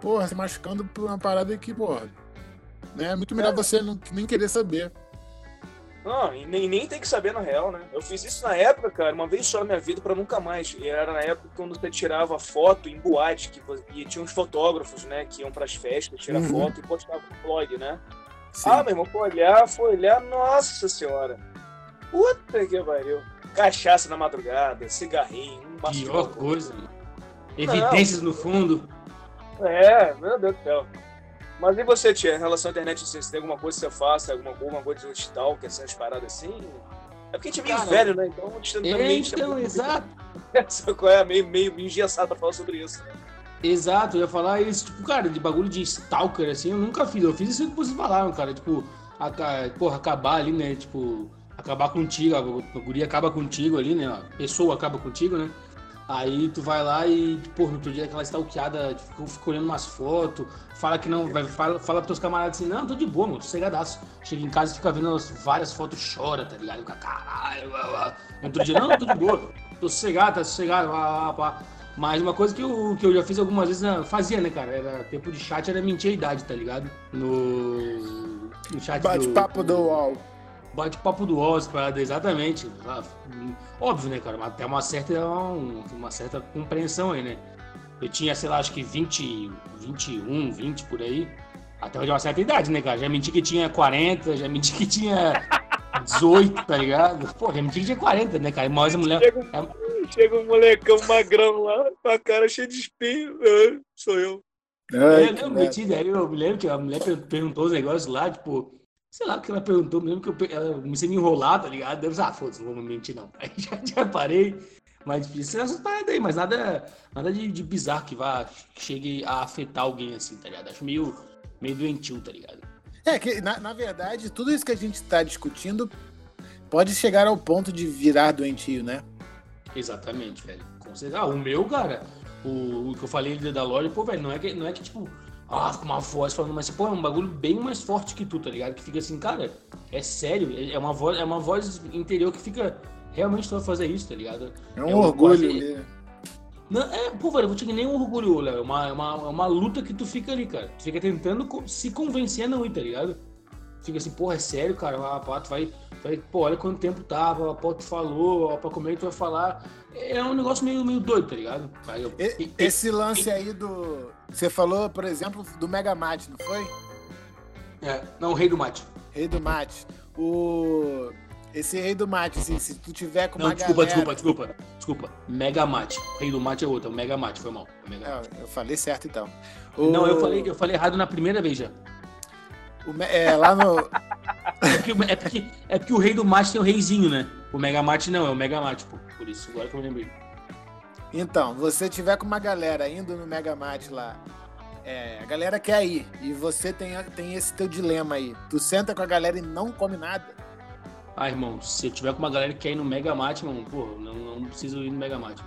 porra, se machucando por uma parada que, porra, né? É muito melhor você não, nem querer saber. Não, e nem, nem tem que saber na real, né? Eu fiz isso na época, cara, uma vez só na minha vida pra nunca mais. E era na época quando você tirava foto em boate, que, e tinha uns fotógrafos, né, que iam pras festas, tirar Uhum. foto e postavam no blog, né? Sim. Ah, meu irmão, foi olhar, foi olhar, nossa senhora. Puta que pariu. Cachaça na madrugada, cigarrinho, um Pior coisa. mano. Evidências no fundo. É, meu Deus do céu. Mas e você, tia, em relação à internet, se tem alguma coisa que você faça, alguma, alguma coisa de stalker, essas paradas assim? É porque a gente é meio Cara, velho, né? Então a gente É, também a gente então, é exato. Sabe qual é? Meio, meio engessado pra falar sobre isso. né? Exato, eu ia falar isso, tipo, cara, de bagulho de stalker, assim, eu nunca fiz. Eu fiz isso que vocês falaram, cara, tipo, aca- porra, acabar ali, né, tipo, acabar contigo, a, a guria acaba contigo ali, né, a pessoa acaba contigo, né. Aí tu vai lá e, pô, no outro dia aquela stalkeada, fica, fica olhando umas fotos, fala que não, vai, fala, fala pros teus camaradas assim, não, tô de boa, mano, tô cegadaço. Chega em casa e fica vendo as, várias fotos, chora, tá ligado? Fica, caralho, blá, blá. No outro dia, não, tô de boa, tô sossegado, tá sossegado, blá, blá, blá. Mas uma coisa que eu, que eu já fiz algumas vezes, né, fazia, né, cara? Era tempo de chat, era mentir a idade, tá ligado? No, no chat Bate-papo do UOL. Bate-papo do UOL, essa parada, exatamente. Ah, Óbvio, né, cara? Mas Até uma certa, um- uma certa compreensão aí, né? Eu tinha, sei lá, acho que 20, 21, 20 por aí. Até de uma certa idade, né, cara? Já menti que tinha 40, já menti que tinha 18, tá ligado? Pô, já menti que tinha 40, né, cara? Mas a mulher. Chega um, chega um molecão magrão lá, com a cara cheia de espinho. Sou eu. Ai, É, mentira. Aí eu me lembro que a mulher per- perguntou os negócios lá, tipo, sei lá o que ela perguntou, me lembro que eu, ela comecei a me enrolar, tá ligado? Eu, ah, foda-se, não vou mentir não. Aí já, já parei, mas precisa essas paradas aí, mas nada, nada de, de bizarro que vá, que chegue a afetar alguém assim, tá ligado? Acho meio, meio doentio, tá ligado? É que, na, na verdade, tudo isso que a gente está discutindo pode chegar ao ponto de virar doentio, né? Exatamente, velho. Com certeza. Ah, o meu, cara, o, o que eu falei da loja, pô, velho, não é que, não é que tipo, ah, com uma voz falando, mas, pô, é um bagulho bem mais forte que tu, tá ligado? Que fica assim, cara, é sério, é é uma voz, é uma voz interior que fica, realmente tu vai fazer isso, tá ligado? É um Eu orgulho. quase- né? Não, é, pô, velho, eu vou te nem um orgulho, Léo. É uma, é, uma, é uma luta que tu fica ali, cara. Tu fica tentando se convencer a não ir, tá ligado? Fica assim, porra, é sério, cara? Ah, pá, tu vai, vai. Pô, olha quanto tempo tava, pô, tu falou, pra comer tu vai falar. É um negócio meio, meio doido, tá ligado? Eu- E- e- Esse lance aí do. Você falou, por exemplo, do Mega Mate, não foi? É, não, o rei do mate. Rei do Mate. O. Esse rei do mate, assim, se tu tiver com Não, uma desculpa, galera... desculpa, desculpa. Desculpa. Mega mate. O rei do mate é outro, é o mega mate, foi mal. É mega Ah, mate. eu falei certo então. Não, O- eu falei, eu falei errado na primeira vez já. me- é, lá no. É porque, é, porque, é porque o rei do mate tem o reizinho, né? O mega mate não, é o mega mate, pô. Por isso, agora que eu lembrei. Então, você tiver com uma galera indo no Mega Mate lá, é, a galera quer ir, e você tem, tem esse teu dilema aí. Tu senta com a galera e não come nada. Ah, irmão, se eu tiver com uma galera que quer ir no Mega Mate, irmão, pô, não, não preciso ir no Mega Mate.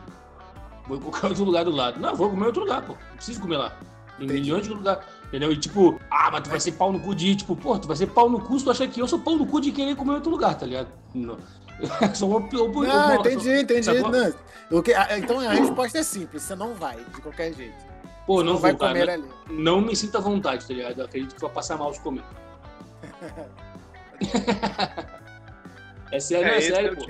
Vou em qualquer outro lugar do lado. Não, vou comer em outro lugar, pô. Não preciso comer lá. Tem Entendi. milhões de lugares. Entendeu? E tipo, ah, mas tu vai ser pau no cu de ir. Tipo, pô, tu vai ser pau no cu se tu achar que eu sou pau no cu de querer comer em outro lugar, tá ligado? Não. Sou uma, uma, uma, Não, entendi, entendi. sacou? Não. O que- a- então a resposta é simples, você não vai, de qualquer jeito. Pô, Você não, não vai vou, cara, comer não- ali. Não me sinta à vontade, tá ligado? Eu acredito que vai passar mal de comer. é sério, é esse sério, pô.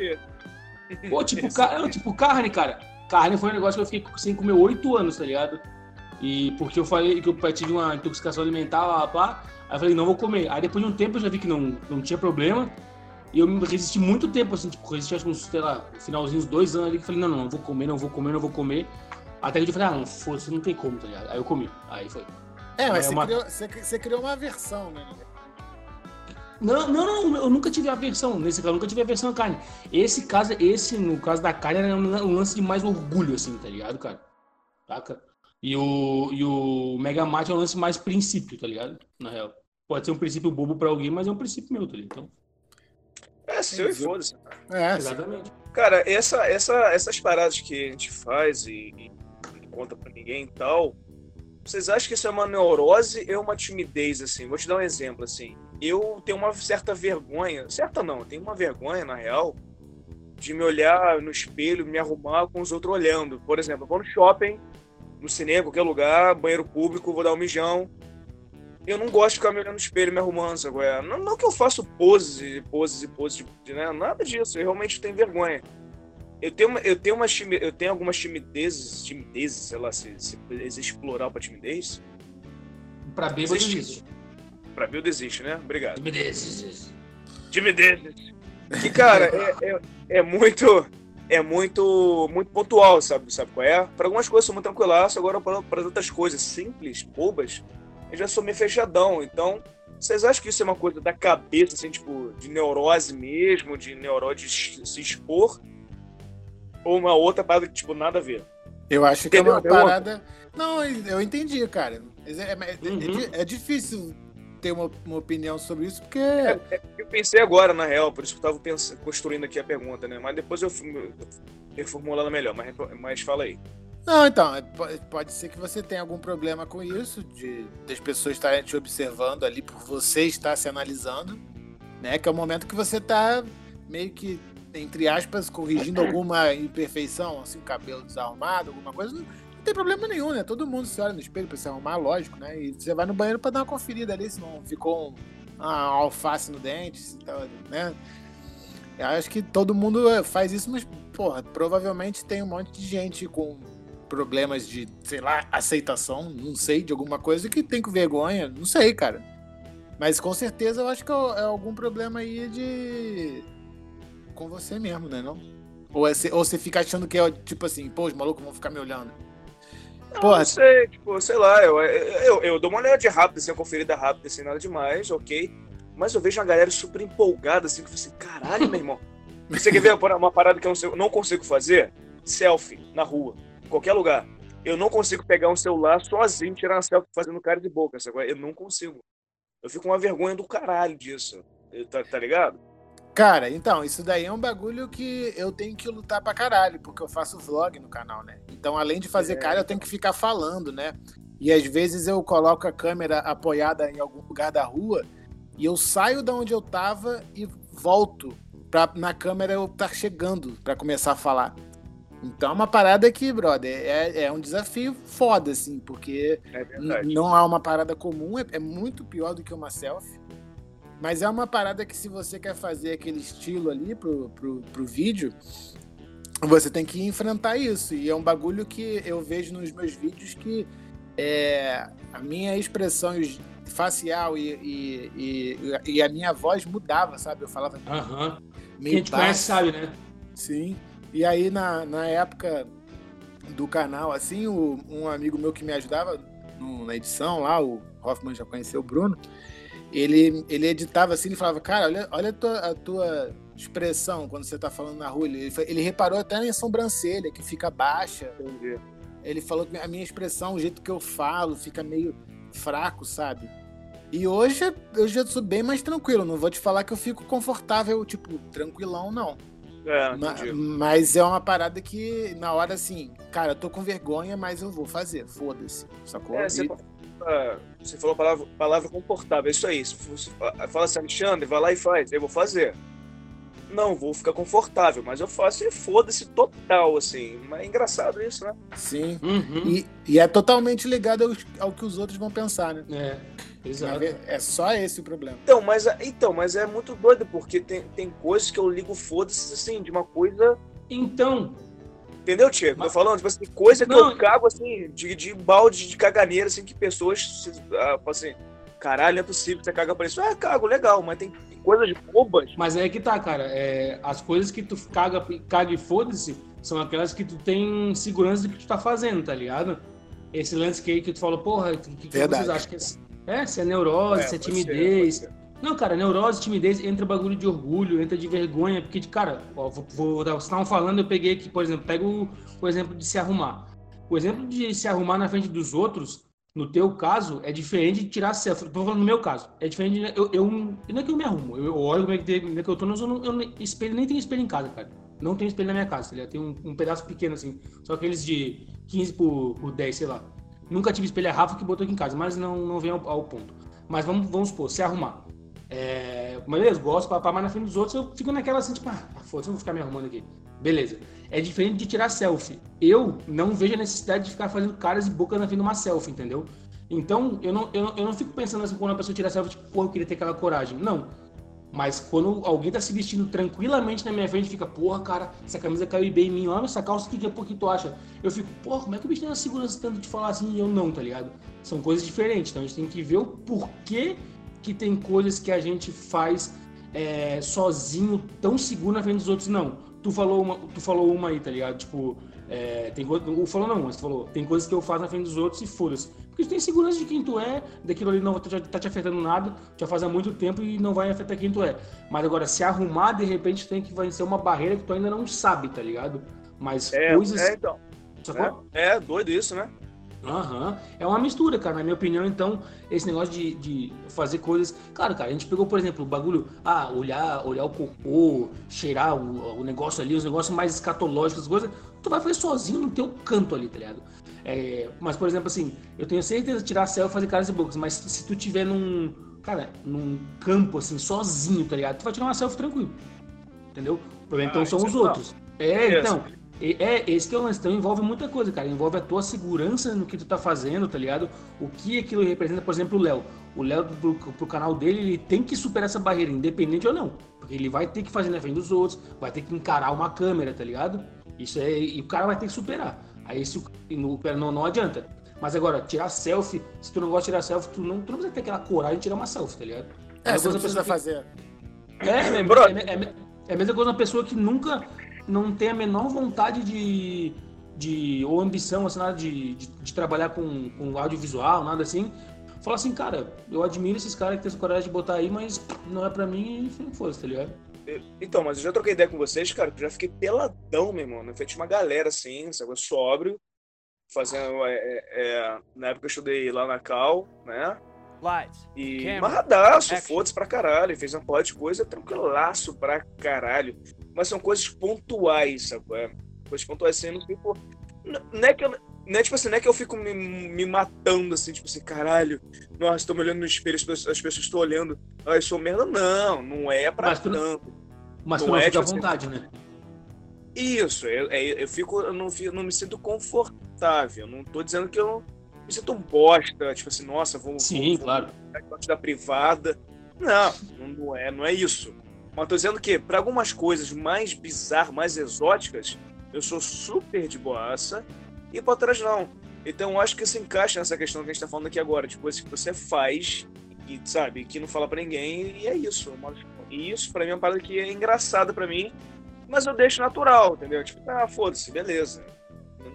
Pô, tipo, ca- não, tipo, carne, cara. Carne foi um negócio que eu fiquei sem comer oito anos, tá ligado? E porque eu falei que eu tive uma intoxicação alimentar, lá, pá. Aí eu falei, não vou comer. Aí depois de um tempo eu já vi que não, não tinha problema. E eu resisti muito tempo, assim, tipo, resisti acho que uns, sei lá, no finalzinho uns dois anos ali, que falei, não, não, não vou comer, não vou comer, não vou comer. Até que eu falei, ah, não, foda-se, não tem como, tá ligado? Aí eu comi. Aí foi. É, mas É você, uma- criou, você, você criou uma versão, né? Não, não, não, eu nunca tive aversão. Nesse caso, eu nunca tive aversão à carne. Esse caso, esse, no caso da carne, era um um lance de mais orgulho, assim, tá ligado, cara? Saca? E o, e o Mega Mate é um lance mais princípio, tá ligado? Na real. Pode ser um princípio bobo pra alguém, mas é um princípio meu, tá ligado? Então, É seu e foda-se. É, exatamente. Cara, essa, essa, essas paradas que a gente faz e, e não conta pra ninguém e tal, vocês acham que isso é uma neurose ou uma timidez, assim? Vou te dar um exemplo, assim. Eu tenho uma certa vergonha, certa não, eu tenho uma vergonha, na real, de me olhar no espelho, me arrumar com os outros olhando. Por exemplo, eu vou no shopping, no cinema, qualquer lugar, banheiro público, vou dar um mijão. Eu não gosto de ficar me olhando no espelho, me arrumando, sabe? é? Não, não que eu faço poses e poses e poses, de, de- né? nada disso, eu realmente tenho vergonha. Eu tenho, uma, eu tenho, uma eu tenho algumas timidezes, timidezes, sei lá, se, se existe plural pra timidez. Pra bêbado Existe. existe. Pra eu desisto, né? Obrigado. Timidezes. Timidezes. Que, cara, é, é, é muito. É muito muito pontual, sabe? Sabe qual é? Para algumas coisas eu sou muito tranquilaço, agora para outras coisas simples, bobas, eu já sou meio fechadão. Então, vocês acham que isso é uma coisa da cabeça, assim, tipo, de neurose mesmo, de neurose se expor? Ou uma outra parada que, tipo, nada a ver? Eu acho que é uma Entendeu? parada. Não, eu entendi, cara. É, é- é- Uhum. é di- é difícil ter uma, uma opinião sobre isso, porque. É, é, eu pensei agora, na real, por isso que eu tava pensando, construindo aqui a pergunta, né? Mas depois eu reformulando melhor, mas, mas fala aí. Não, então, é, pode ser que você tenha algum problema com isso, de das pessoas estarem te observando ali por você estar se analisando, né? Que é o momento que você está meio que, entre aspas, corrigindo alguma imperfeição, assim, cabelo desarrumado, alguma coisa. Não, não tem problema nenhum, né? Todo mundo se olha no espelho para se arrumar, lógico, né? E você vai no banheiro para dar uma conferida ali, se não ficou um, uma alface no dente, né? Eu acho que todo mundo faz isso, mas, porra, provavelmente tem um monte de gente com problemas de, sei lá, aceitação, não sei, de alguma coisa que tem com vergonha, não sei, cara. Mas com certeza eu acho que é, é algum problema aí de. com você mesmo, né? Não? Ou, é, ou você fica achando que é tipo assim, pô, os malucos vão ficar me olhando. Não, Porra. não sei, tipo, sei lá, eu, eu, eu, dou uma olhada rápida, assim, uma conferida rápida, assim, nada demais, ok. Mas eu vejo uma galera super empolgada, assim, que eu assim, caralho, meu irmão. Você quer ver uma parada que eu não consigo fazer? Selfie, na rua qualquer lugar. Eu não consigo pegar um celular sozinho, tirar uma selfie fazendo cara de boca. Sabe? Eu não consigo. Eu fico com uma vergonha do caralho disso. Tá, tá ligado? Cara, então, isso daí é um bagulho que eu tenho que lutar pra caralho, porque eu faço vlog no canal, né? Então, além de fazer é. cara, eu tenho que ficar falando, né? E às vezes eu coloco a câmera apoiada em algum lugar da rua e eu saio da onde eu tava e volto pra na câmera eu estar tá chegando para começar a falar. Então é uma parada que, brother, é, é um desafio foda, assim, porque é não é uma parada comum, é, é, muito pior do que uma selfie. Mas é uma parada que se você quer fazer aquele estilo ali pro, pro, pro vídeo, você tem que enfrentar isso. E é um bagulho que eu vejo nos meus vídeos que é, a minha expressão facial e, e, e, e, a minha voz mudava, sabe? Eu falava. Aham. Quem te conhece sabe, né? Sim. E aí, na, na época do canal, assim, o, um amigo meu que me ajudava no, na edição lá, o Hoffman já conheceu o Bruno, ele, ele editava assim, ele falava, cara, olha, olha a, tua, a tua expressão quando você tá falando na rua. Ele, ele reparou até na minha sobrancelha, que fica baixa. Entendi. Ele falou que a minha expressão, o jeito que eu falo, fica meio fraco, sabe? E hoje eu já sou bem mais tranquilo. Não vou te falar que eu fico confortável, tipo, tranquilão, não. É, mas, mas, é uma parada que, na hora, assim, cara, eu tô com vergonha, mas eu vou fazer, foda-se, sacou? É, você, você, falou a palavra, palavra confortável, é isso aí. Fala assim, Alexandre, vai lá e faz, eu vou fazer. Não, vou ficar confortável, mas eu faço e foda-se total, assim. Mas é engraçado isso, né? Sim. Uhum. E, e, é totalmente ligado ao, ao que os outros vão pensar, né? É. Exato. É só esse o problema. Então, mas, então, mas é muito doido, porque tem, tem coisas que eu ligo foda-se, assim, de uma coisa. Então. Entendeu, Tiago? Mas... Tô falando, tipo assim, coisa que não. eu cago, assim, de, de balde de caganeira, assim, que pessoas, ah, assim, caralho, não é possível, você caga pra isso. Ah, cago, legal, mas tem, tem coisas bobas. Mas é que tá, cara, é, as coisas que tu caga, caga e foda-se são aquelas que tu tem segurança do que tu tá fazendo, tá ligado? Esse lance que, que tu falou, porra, o que, que vocês acham que é é, se é neurose, é, se é timidez. Ser, não, cara, neurose, timidez, entra bagulho de orgulho, entra de vergonha, porque, cara, ó, vou, vou, vocês estavam falando, eu peguei aqui, por exemplo, pega o, o exemplo de se arrumar. O exemplo de se arrumar na frente dos outros, no teu caso, é diferente de tirar selfie. Tô falando no meu caso. É diferente de, eu, eu, não é que eu me arrumo, eu, eu olho como é que, como é que eu tô, mas eu, não, eu espelho, nem tenho espelho em casa, cara. Não tenho espelho na minha casa, tá Tem um, um pedaço pequeno assim, só aqueles de 15 por, por 10, sei lá. Nunca tive espelho, é Rafa que botou aqui em casa, mas não, não vem ao, ao ponto. Mas vamos, vamos supor, se arrumar. É, beleza, gosto, papá, mas na frente dos outros eu fico naquela assim, tipo, ah, foda-se, eu vou ficar me arrumando aqui. Beleza. É diferente de tirar selfie. Eu não vejo a necessidade de ficar fazendo caras e bocas na frente de uma selfie, entendeu? Então, eu não, eu, eu não fico pensando assim, quando a pessoa tira selfie, tipo, pô, eu queria ter aquela coragem. Não. Mas quando alguém tá se vestindo tranquilamente na minha frente, fica, porra, cara, essa camisa caiu bem em mim, olha essa calça, o que, que, que tu acha? Eu fico, porra, como é que o bicho tem a segurança tanto de falar assim e eu não, tá ligado? São coisas diferentes, então a gente tem que ver o porquê que tem coisas que a gente faz é, sozinho, tão seguro na frente dos outros, não. Tu falou uma, tu falou uma aí, tá ligado? Tipo, é, tem coisa, falou não, mas falou, tem coisas que eu faço na frente dos outros e foda-se. Porque tu tem segurança de quem tu é, daquilo ali não tá, tá te afetando nada, já faz há muito tempo e não vai afetar quem tu é. Mas agora, se arrumar, de repente tem que vencer uma barreira que tu ainda não sabe, tá ligado? Mas é, coisas. É, então. É, é, doido isso, né? Aham. É uma mistura, cara. Na minha opinião, então, esse negócio de, de fazer coisas. Claro, cara, a gente pegou, por exemplo, o bagulho, ah, olhar, olhar o cocô, cheirar o, o negócio ali, os negócios mais escatológicos, as coisas, tu vai fazer sozinho no teu canto ali, tá ligado? É, mas, por exemplo, assim, eu tenho certeza de tirar selfie e fazer caras e bocas, mas se tu tiver num, cara, num campo, assim, sozinho, tá ligado? Tu vai tirar uma selfie tranquilo. Entendeu? O problema então Ah, são isso os é outros. É, Isso. então. E- É, esse que é o lance. Então envolve muita coisa, cara. Envolve a tua segurança no que tu tá fazendo, tá ligado? O que aquilo representa, por exemplo, o Léo. O Léo, pro, pro canal dele, ele tem que superar essa barreira, independente ou não. Porque ele vai ter que fazer na frente dos outros, vai ter que encarar uma câmera, tá ligado? Isso é. E o cara vai ter que superar. Aí se o, e não, não adianta. Mas agora, tirar selfie, se tu não gosta de tirar selfie, tu não, tu não precisa ter aquela coragem de tirar uma selfie, tá ligado? É, uma você não precisa pessoa fazer. é, é, é, é, é a mesma coisa uma pessoa que nunca não tem a menor vontade de, de ou ambição, assim, nada de, de, de trabalhar com, com audiovisual, nada assim. Fala assim, cara, eu admiro esses caras que têm coragem de botar aí, mas não é pra mim e foda-se, tá ligado? Então, mas eu já troquei ideia com vocês, cara, que eu já fiquei peladão, meu irmão. Na frente de uma galera, assim, sabe, sóbrio, fazendo. é, é, é, na época eu estudei lá na Cal, né? E Camera. marradaço, foda-se pra caralho. Fez uma porra de coisa, tranquilaço pra caralho. Mas são coisas pontuais, sabe? é? Coisas pontuais assim, eu não fico. Não é que eu. Não é tipo assim, não é que eu fico me, me matando assim, tipo assim, caralho, nossa, tô me olhando no espelho, as pessoas, as pessoas estão olhando, ah, eu sou merda. Não, não é pra Mas tu tanto. Mas Não tu não é, fica à tipo assim, vontade, né? Isso, eu, eu, eu fico, eu não, fico- não me sinto confortável. Não tô dizendo que eu me sinto um bosta, tipo assim, nossa, vou. Sim, vou, claro. parte da privada. Não, não é, não é isso. Mas tô dizendo que, para algumas coisas mais bizarras, mais exóticas, eu sou super de boaça e para outras não. Então eu acho que se encaixa nessa questão que a gente tá falando aqui agora, de coisas que você faz e, sabe, que não fala para ninguém, e é isso. E isso, para mim, é uma parada que é engraçada para mim, mas eu deixo natural, entendeu? Tipo, ah, foda-se, beleza.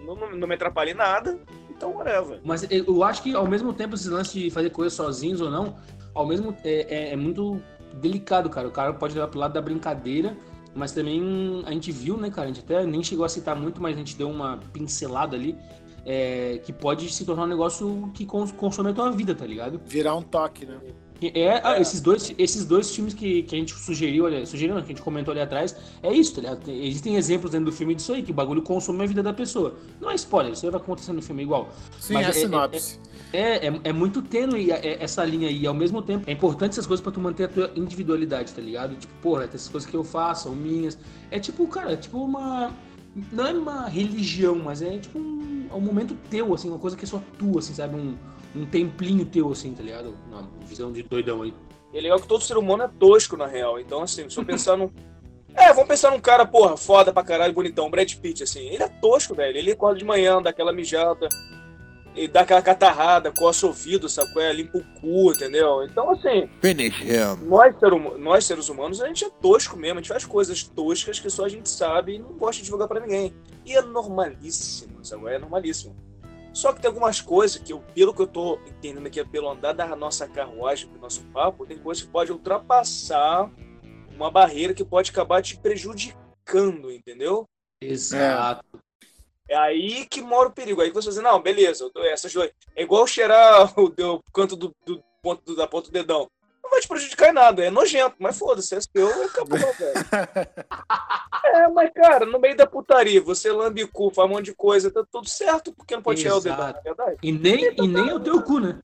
Não, não, não me atrapalhe em nada, então whatever. Mas eu- acho que ao mesmo tempo esse lance de fazer coisas sozinhos ou não, ao mesmo é, é- é muito delicado, cara. O cara pode levar pro lado da brincadeira, mas também a gente viu, né, cara? A gente até nem chegou a citar muito, mas a gente deu uma pincelada ali. é, que pode se tornar um negócio que cons- consome a tua vida, tá ligado? Virar um toque, né? É, ah, esses dois, esses dois filmes que, que a gente sugeriu, olha, sugeriu, não, que a gente comentou ali atrás, é isso, tá ligado? Tem- Existem exemplos dentro do filme disso aí, que o bagulho consome a vida da pessoa. Não é spoiler, isso aí vai acontecer no filme igual. Sim, Mas é é- é- sinopse. É, é, é muito tênue é- é essa linha aí, ao mesmo tempo é importante essas coisas pra tu manter a tua individualidade, tá ligado? Tipo, porra, essas coisas que eu faço, são minhas. É tipo, cara, é tipo uma. Não é uma religião, mas é tipo um, é um momento teu, assim, uma coisa que é só tua, assim, sabe? Um, um templinho teu, assim, tá ligado? Uma visão de doidão aí. É legal que todo ser humano é tosco, na real. Então, assim, se eu pensar num. É, vamos pensar num cara, porra, foda pra caralho, bonitão, Brad Pitt, assim. Ele é tosco, velho. Ele acorda de manhã, dá aquela mijada, e dá aquela catarrada, coça o ouvido, sabe? qual é? Limpa o cu, entendeu? Então, assim, Finish him. nós, ser hum- nós seres humanos, a gente é tosco mesmo. A gente faz coisas toscas que só a gente sabe e não gosta de divulgar pra ninguém. E é normalíssimo, sabe? qual É normalíssimo. Só que tem algumas coisas que, eu, pelo que eu tô entendendo aqui, pelo andar da nossa carruagem, do nosso papo, tem coisas que pode ultrapassar uma barreira que pode acabar te prejudicando, entendeu? Exato. É aí que mora o perigo. Aí que você diz, não, beleza, eu dou essas duas. É igual cheirar o, o canto do, do ponto do- da ponta do dedão. Não vai te prejudicar em nada, é nojento, mas foda-se, é seu e acabou, velho. É, mas cara, no meio da putaria, você lambe cu, faz um monte de coisa, tá tudo certo, porque não pode cheirar o dedão, Exato. na verdade? E nem, e nem é o teu cu, né?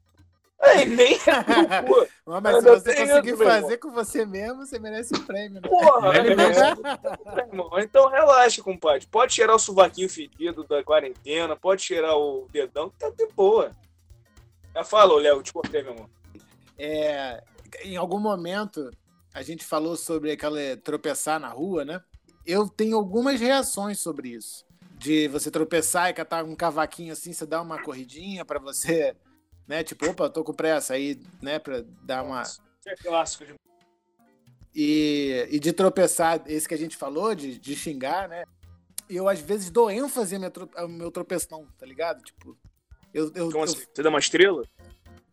E nem é. Mas, se você conseguir fazer com você mesmo, você merece um prêmio. Né? Porra, Ele é, merece. é, irmão. Então relaxa, compadre. Pode cheirar o sovaquinho fedido da quarentena, pode cheirar o dedão, que tá de boa. Já fala, ô, Léo, te cortei, meu irmão. É, em algum momento, a gente falou sobre aquela tropeçar na rua, né? Eu tenho algumas reações sobre isso. De você tropeçar e catar um cavaquinho assim, você dá uma corridinha pra você, né? Tipo, opa, eu tô com pressa aí, né? Pra dar uma. É clássico de E, e de tropeçar, esse que a gente falou, de, de xingar, né? Eu, às vezes, dou ênfase ao meu, tropeção, tá ligado? Tipo, eu, eu, Como eu- assim? Você dá uma estrela?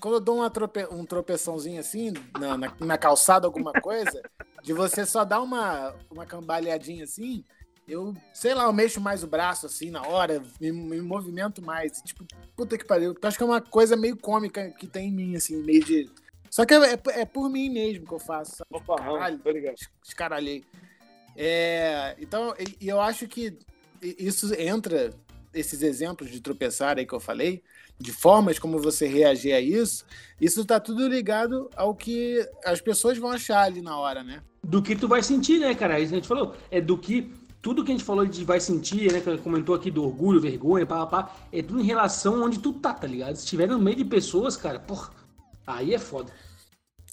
quando eu dou trope- um tropeçãozinho assim, na, na, na calçada, alguma coisa, de você só dar uma, uma cambalhadinha assim, eu, sei lá, eu mexo mais o braço assim na hora, me, me movimento mais. Tipo, puta que pariu. Eu acho que é uma coisa meio cômica que tem em mim, assim, meio de. Só que é, é, é por mim mesmo que eu faço. Sabe? Opa, Caralho, tô ligado. Escaralhei. É, então, e, e eu acho que isso entra, esses exemplos de tropeçar aí que eu falei, de formas como você reagir a isso, isso tá tudo ligado ao que as pessoas vão achar ali na hora, né? Do que tu vai sentir, né, cara? Isso a gente falou. É do que. Tudo que a gente falou de vai sentir, né? Que comentou aqui do orgulho, vergonha, pá, pá, pá, é tudo em relação onde tu tá, tá ligado? Se estiver no meio de pessoas, cara, porra, aí é foda.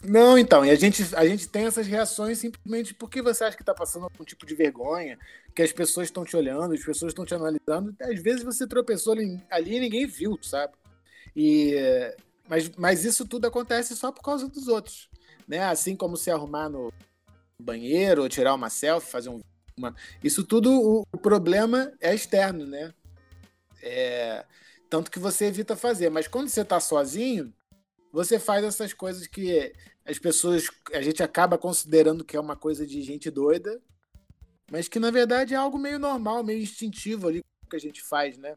Não, então, e a gente, a gente tem essas reações simplesmente porque você acha que está passando algum tipo de vergonha, que as pessoas estão te olhando, as pessoas estão te analisando. Às vezes você tropeçou ali, ali e ninguém viu, sabe? E, mas, mas isso tudo acontece só por causa dos outros. Né? Assim como se arrumar no banheiro, ou tirar uma selfie, fazer um. Uma... Isso tudo, o, o problema é externo, né? É... Tanto que você evita fazer. Mas quando você está sozinho, você faz essas coisas que as pessoas, a gente acaba considerando que é uma coisa de gente doida, mas que na verdade é algo meio normal, meio instintivo ali que a gente faz, né?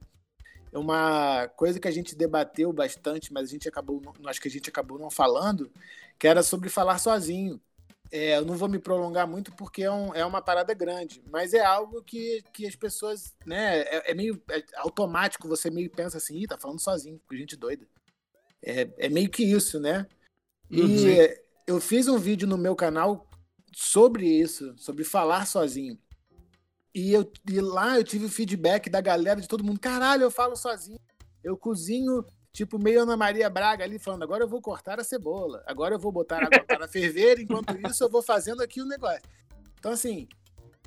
É uma coisa que a gente debateu bastante, mas a gente acabou, acho que a gente acabou não falando, que era sobre falar sozinho. É, eu não vou me prolongar muito porque é, um, é, uma parada grande, mas é algo que, que as pessoas, né, é, é meio é automático, você meio pensa assim, Ih, tá falando sozinho, com gente doida. É, é meio que isso, né? E uhum. eu fiz um vídeo no meu canal sobre isso, sobre falar sozinho. E, eu, e lá eu tive o feedback da galera, de todo mundo. Caralho, eu falo sozinho. Eu cozinho, tipo, meio Ana Maria Braga ali, falando: agora eu vou cortar a cebola, agora eu vou botar água para ferver, enquanto isso eu vou fazendo aqui o negócio. Então, assim,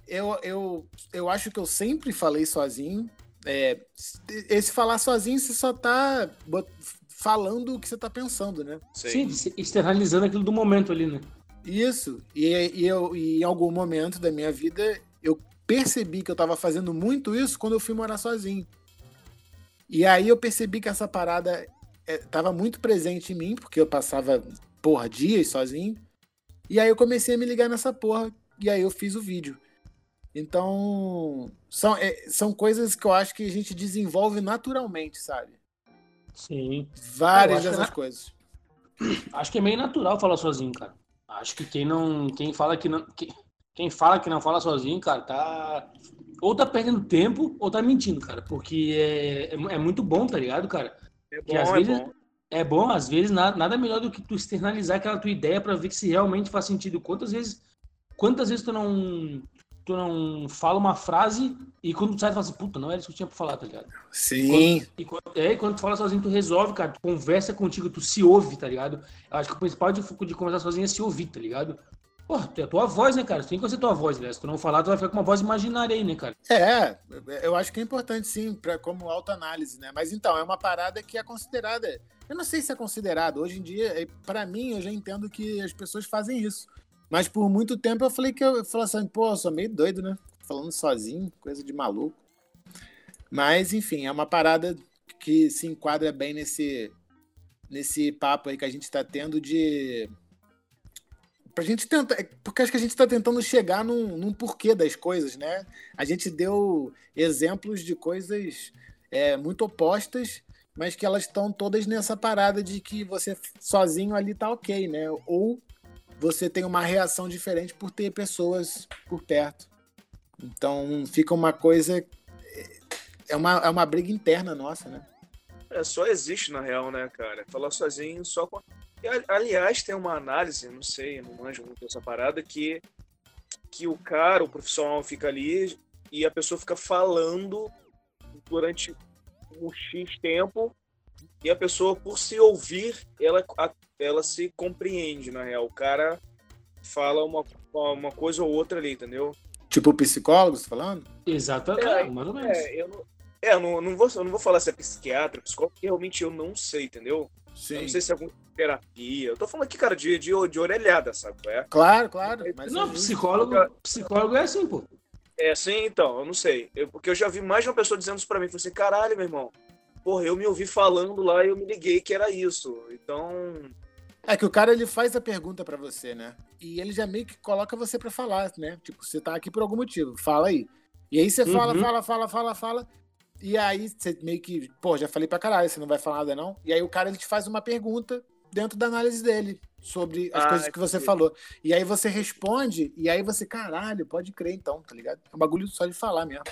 eu, eu, eu acho que eu sempre falei sozinho. É, esse falar sozinho, você só tá falando o que você tá pensando, né? Sim, Sim externalizando aquilo do momento ali, né? Isso. E, e, eu, e em algum momento da minha vida, eu percebi que eu tava fazendo muito isso quando eu fui morar sozinho. E aí eu percebi que essa parada é, tava muito presente em mim, porque eu passava, porra, dias sozinho. E aí eu comecei a me ligar nessa porra, e aí eu fiz o vídeo. Então, são, é, são coisas que eu acho que a gente desenvolve naturalmente, sabe? Sim. Várias dessas que, coisas. Acho que é meio natural falar sozinho, cara. Acho que quem não. Quem fala que não. Quem, quem fala que não fala sozinho, cara, tá. Ou tá perdendo tempo ou tá mentindo, cara. Porque é, é, é muito bom, tá ligado, cara? É bom, às é vezes, bom. É bom, às vezes, nada, nada melhor do que tu externalizar aquela tua ideia para ver se realmente faz sentido. Quantas vezes. Quantas vezes tu não tu não fala uma frase e quando tu sai, tu fala assim, puta, não era isso que eu tinha pra falar, tá ligado? Sim. E quando, e quando, é, quando tu fala sozinho, tu resolve, cara, tu conversa contigo, tu se ouve, tá ligado? Eu acho que o principal de, de conversar sozinho é se ouvir, tá ligado? Pô, é a tua voz, né, cara? Tem que conhecer a tua voz, né? Se tu não falar, tu vai ficar com uma voz imaginária aí, né, cara? É, eu acho que é importante, sim, pra, como autoanálise, né? Mas então, é uma parada que é considerada. Eu não sei se é considerado. Hoje em dia, é, para mim, eu já entendo que as pessoas fazem isso. Mas por muito tempo eu falei que eu, eu falei assim, pô, eu sou meio doido, né? Falando sozinho, coisa de maluco. Mas, enfim, é uma parada que se enquadra bem nesse, nesse papo aí que a gente está tendo de. Pra gente tentar. Porque acho que a gente está tentando chegar num, num, porquê das coisas, né? A gente deu exemplos de coisas é, muito opostas, mas que elas estão todas nessa parada de que você sozinho ali tá ok, né? Ou você tem uma reação diferente por ter pessoas por perto. Então fica uma coisa. É uma, é uma briga interna nossa, né? É, só existe na real, né, cara? Falar sozinho só com. Aliás, tem uma análise, não sei, não manjo muito essa parada, que, que o cara, o profissional, fica ali e a pessoa fica falando durante um X tempo e a pessoa, por se ouvir, ela, ela se compreende, na real. O cara fala uma, uma coisa ou outra ali, entendeu? Tipo psicólogo, você falando? Exatamente, é, mais ou menos. É, eu não, é, eu não, não, vou, eu não vou falar se é psiquiatra, psicólogo, porque realmente eu não sei, entendeu? Sim. Eu não sei se é alguma terapia. Eu tô falando aqui, cara, de, de, de orelhada, sabe? É? Claro, claro. Mas não, psicólogo, psicólogo é assim, pô. É assim, então, eu não sei. Eu, porque eu já vi mais de uma pessoa dizendo isso pra mim. Falei assim, caralho, meu irmão, porra, eu me ouvi falando lá e eu me liguei que era isso. Então. É que o cara ele faz a pergunta para você, né? E ele já meio que coloca você para falar, né? Tipo, você tá aqui por algum motivo, fala aí. E aí você fala, uhum. fala, fala, fala, fala. E aí você meio que, pô, já falei pra caralho, você não vai falar nada não. E aí o cara ele te faz uma pergunta dentro da análise dele sobre as ah, coisas que você falou. E aí você responde, e aí você, caralho, pode crer então, tá ligado? É um bagulho só de falar mesmo.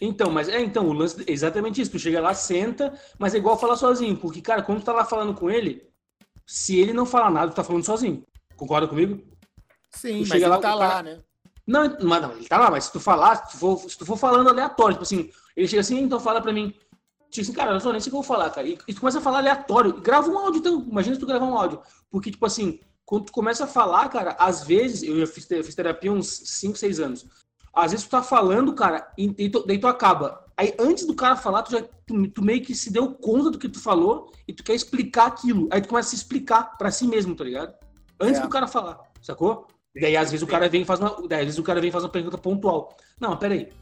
Então, mas é então, o lance é exatamente isso. Tu chega lá, senta, mas é igual falar sozinho. Porque, cara, quando tu tá lá falando com ele, se ele não fala nada, tu tá falando sozinho. Concorda comigo? Sim, tu mas ele lá, tá lá, né? Não, mas não, ele tá lá, mas se tu falar, se tu for, se tu for falando aleatório, tipo assim, ele chega assim, então fala pra mim, tipo assim, cara, eu só nem sei o que eu vou falar, cara. E, e tu começa a falar aleatório, grava um áudio, então, imagina se tu gravar um áudio. Porque, tipo assim, quando tu começa a falar, cara, às vezes, eu fiz, eu fiz terapia uns 5, 6 anos. Às vezes tu tá falando, cara, e, e tu, daí tu acaba. Aí antes do cara falar, tu, já, tu, tu, meio que se deu conta do que tu falou e tu quer explicar aquilo. Aí tu começa a se explicar para si mesmo, tá ligado? Antes é. do cara falar, sacou? Daí às vezes o cara vem e faz uma. Daí, às vezes o cara vem e faz uma pergunta pontual. Não, peraí.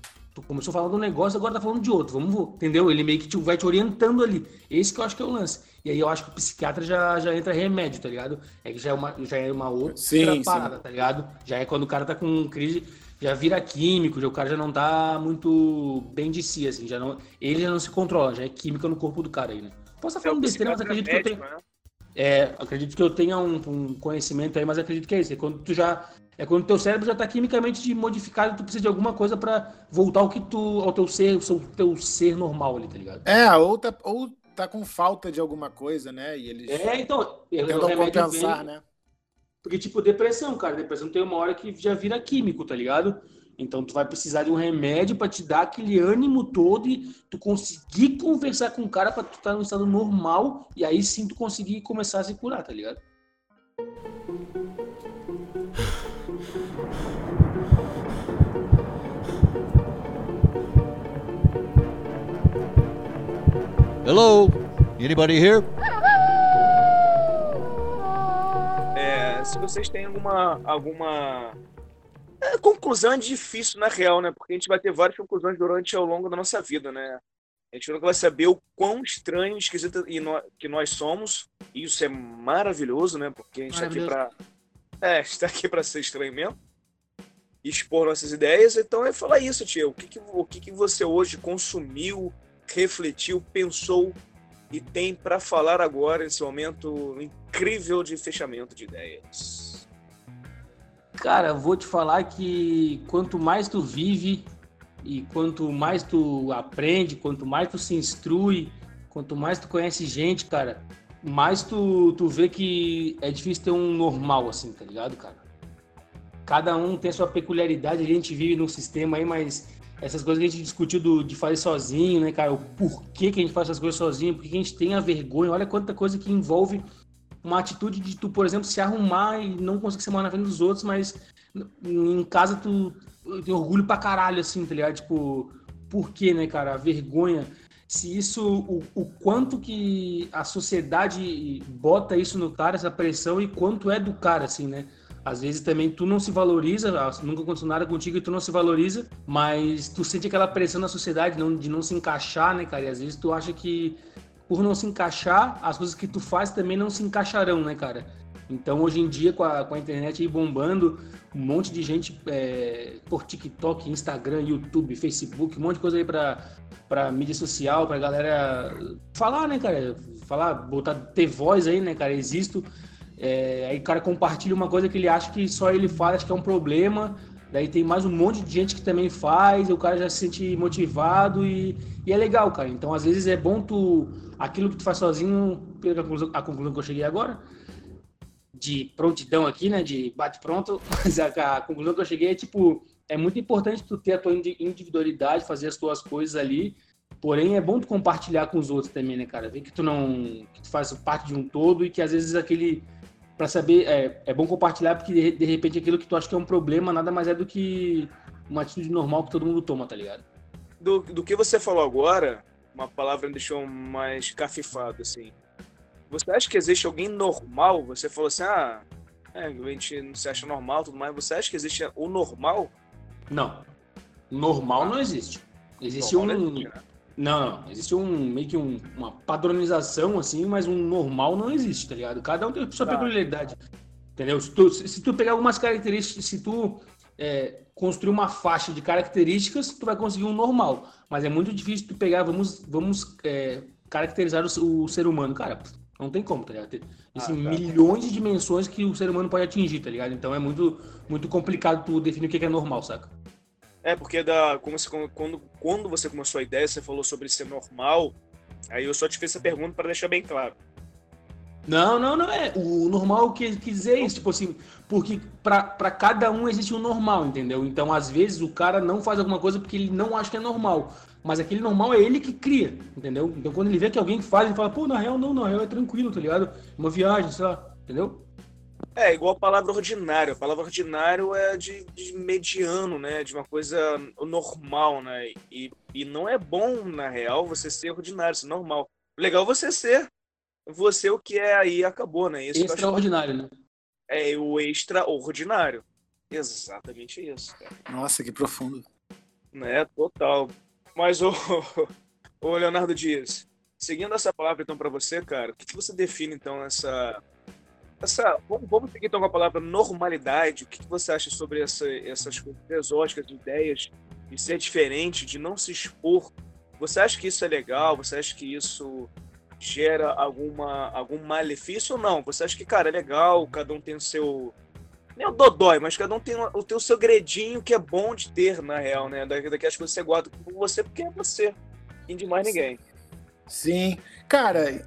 Tu começou falando um negócio, agora tá falando de outro. Vamos. Entendeu? Ele meio que te, vai te orientando ali. Esse que eu acho que é o lance. E aí eu acho que o psiquiatra já, já entra remédio, tá ligado? É que já é uma, já é uma outra sim, parada, sim. tá ligado? Já é quando o cara tá com crise, já vira químico, já, o cara já não tá muito bem de si, assim. Já não, ele já não se controla, já é química no corpo do cara aí, né? Posso estar falando é besteira, mas acredito médico, que eu tenho. Né? É, acredito que eu tenha um, um, conhecimento aí, mas acredito que é isso. É quando tu já. É quando o teu cérebro já está quimicamente modificado e tu precisa de alguma coisa para voltar ao que tu. ao teu ser, ao teu ser normal ali, tá ligado? É, ou tá, ou tá com falta de alguma coisa, né? E eles. É, então. Tentam compensar, né? Porque, tipo, depressão, cara. Depressão tem uma hora que já vira químico, tá ligado? Então tu vai precisar de um remédio para te dar aquele ânimo todo e tu conseguir conversar com o cara para tu estar tá no estado normal e aí sim tu conseguir começar a se curar, tá ligado? Hello? Anybody here? É, se vocês têm alguma alguma a é, conclusão é difícil, na real, né? Porque a gente vai ter várias conclusões durante ao longo da nossa vida, né? A gente nunca vai saber o quão estranho e esquisito que nós somos. E isso é maravilhoso, né? Porque a gente está aqui para. É, está aqui para ser estranho mesmo. Expor nossas ideias. Então é falar isso, tio. O que, que, o que, que você hoje consumiu, refletiu, pensou e tem para falar agora nesse momento incrível de fechamento de ideias? Cara, vou te falar que quanto mais tu vive e quanto mais tu aprende, quanto mais tu se instrui, quanto mais tu conhece gente, cara, mais tu, tu vê que é difícil ter um normal assim, tá ligado, cara? Cada um tem sua peculiaridade, a gente vive num sistema aí, mas essas coisas que a gente discutiu do, de fazer sozinho, né, cara? O porquê que a gente faz essas coisas sozinho, porque a gente tem a vergonha, olha quanta coisa que envolve uma atitude de tu, por exemplo, se arrumar e não conseguir se na frente dos outros, mas em casa tu tem orgulho pra caralho, assim, tá ligado? Tipo, por quê, né, cara? A vergonha. Se isso, o, o quanto que a sociedade bota isso no cara, essa pressão, e quanto é do cara, assim, né? Às vezes também tu não se valoriza, nunca aconteceu nada contigo e tu não se valoriza, mas tu sente aquela pressão na sociedade de não se encaixar, né, cara? E às vezes tu acha que por não se encaixar, as coisas que tu faz também não se encaixarão, né, cara? Então, hoje em dia, com a, com a internet aí bombando, um monte de gente é, por TikTok, Instagram, YouTube, Facebook, um monte de coisa aí pra, pra mídia social, pra galera falar, né, cara? Falar, botar, ter voz aí, né, cara? Existo. É, aí o cara compartilha uma coisa que ele acha que só ele faz, que é um problema. Daí tem mais um monte de gente que também faz, e o cara já se sente motivado e, e é legal, cara. Então, às vezes é bom tu aquilo que tu faz sozinho, pela conclusão, a conclusão que eu cheguei agora, de prontidão aqui, né, de bate pronto, mas a, a, conclusão que eu cheguei é tipo, é muito importante tu ter a tua individualidade, fazer as tuas coisas ali, porém é bom tu compartilhar com os outros também, né, cara, ver que tu não, que tu faz parte de um todo e que às vezes aquele, para saber, é, é bom compartilhar porque de, de repente aquilo que tu acha que é um problema nada mais é do que uma atitude normal que todo mundo toma, tá ligado? Do, do que você falou agora, uma palavra me deixou mais cafifado, assim. Você acha que existe alguém normal? Você falou assim, ah, é, a gente não se acha normal tudo mais. Você acha que existe o normal? Não. Normal não existe. Existe normal um. Né? Não, não, existe um meio que um, uma padronização, assim, mas um normal não existe, tá ligado? Cada um tem sua tá. peculiaridade. Entendeu? Se tu, se tu pegar algumas características, se tu é, construir uma faixa de características, tu vai conseguir um normal. Mas é muito difícil tu pegar, vamos, vamos é, caracterizar o, o, ser humano. Cara, não tem como, tá ligado? Tem assim, ah, tá. milhões de dimensões que o ser humano pode atingir, tá ligado? Então é muito, muito complicado tu definir o que é normal, saca? É, porque da, como você, quando, quando você começou a ideia, você falou sobre ser normal, aí eu só te fiz essa pergunta para deixar bem claro. Não, não, não é. O normal quer dizer isso, tipo assim, porque para cada um existe um normal, entendeu? Então, às vezes, o cara não faz alguma coisa porque ele não acha que é normal. Mas aquele normal é ele que cria, entendeu? Então, quando ele vê que alguém faz, ele fala, pô, na real, não, na real é tranquilo, tá ligado? Uma viagem, sei lá, entendeu? É, igual a palavra ordinário. A palavra ordinário é de, de mediano, né? De uma coisa normal, né? E, e não é bom, na real, você ser ordinário, ser normal. Legal você ser você o que é aí acabou, né? Isso Extraordinário, né? É o extraordinário. Exatamente isso, cara. Nossa, que profundo. Né, total. Mas, ô, ô Leonardo Dias, seguindo essa palavra então para você, cara, o que, que você define então essa essa, vamos, vamos seguir então com a palavra normalidade. O que, que você acha sobre essa, essas coisas exóticas, de ideias, de ser diferente, de não se expor? Você acha que isso é legal? Você acha que isso gera alguma, algum malefício ou não? Você acha que, cara, é legal, cada um tem o seu. Nem o dodói, mas cada um tem o, tem o seu gredinho que é bom de ter, na real, né? Daquelas coisas que você guarda com você porque é você. E de mais ninguém. Sim. Cara,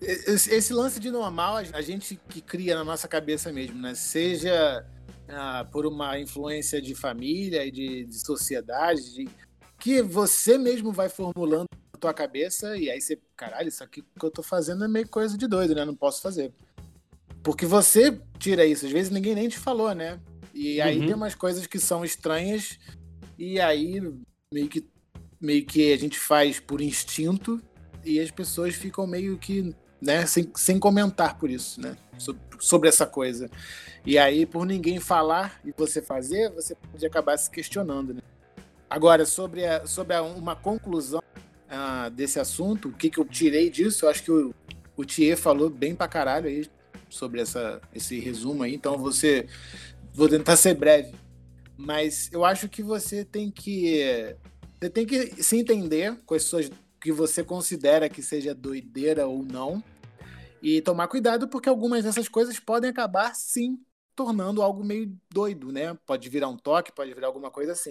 esse lance de normal, a gente que cria na nossa cabeça mesmo, né? Seja ah, por uma influência de família e de, de sociedade, de, que você mesmo vai formulando tua cabeça e aí você, caralho, isso aqui que eu tô fazendo é meio coisa de doido, né? Não posso fazer. Porque você tira isso, às vezes ninguém nem te falou, né? E aí uhum. tem umas coisas que são estranhas e aí meio que meio que a gente faz por instinto e as pessoas ficam meio que, né, sem, sem comentar por isso, né? Sobre, sobre essa coisa. E aí, por ninguém falar e você fazer, você pode acabar se questionando, né? Agora, sobre, a, sobre a, uma conclusão uh, desse assunto, o que, que eu tirei disso, eu acho que o, o Thier falou bem pra caralho aí sobre essa, esse resumo aí, então você vou tentar ser breve. Mas eu acho que você tem que você tem que se entender com as suas que você considera que seja doideira ou não e tomar cuidado porque algumas dessas coisas podem acabar sim tornando algo meio doido, né? Pode virar um toque, pode virar alguma coisa assim.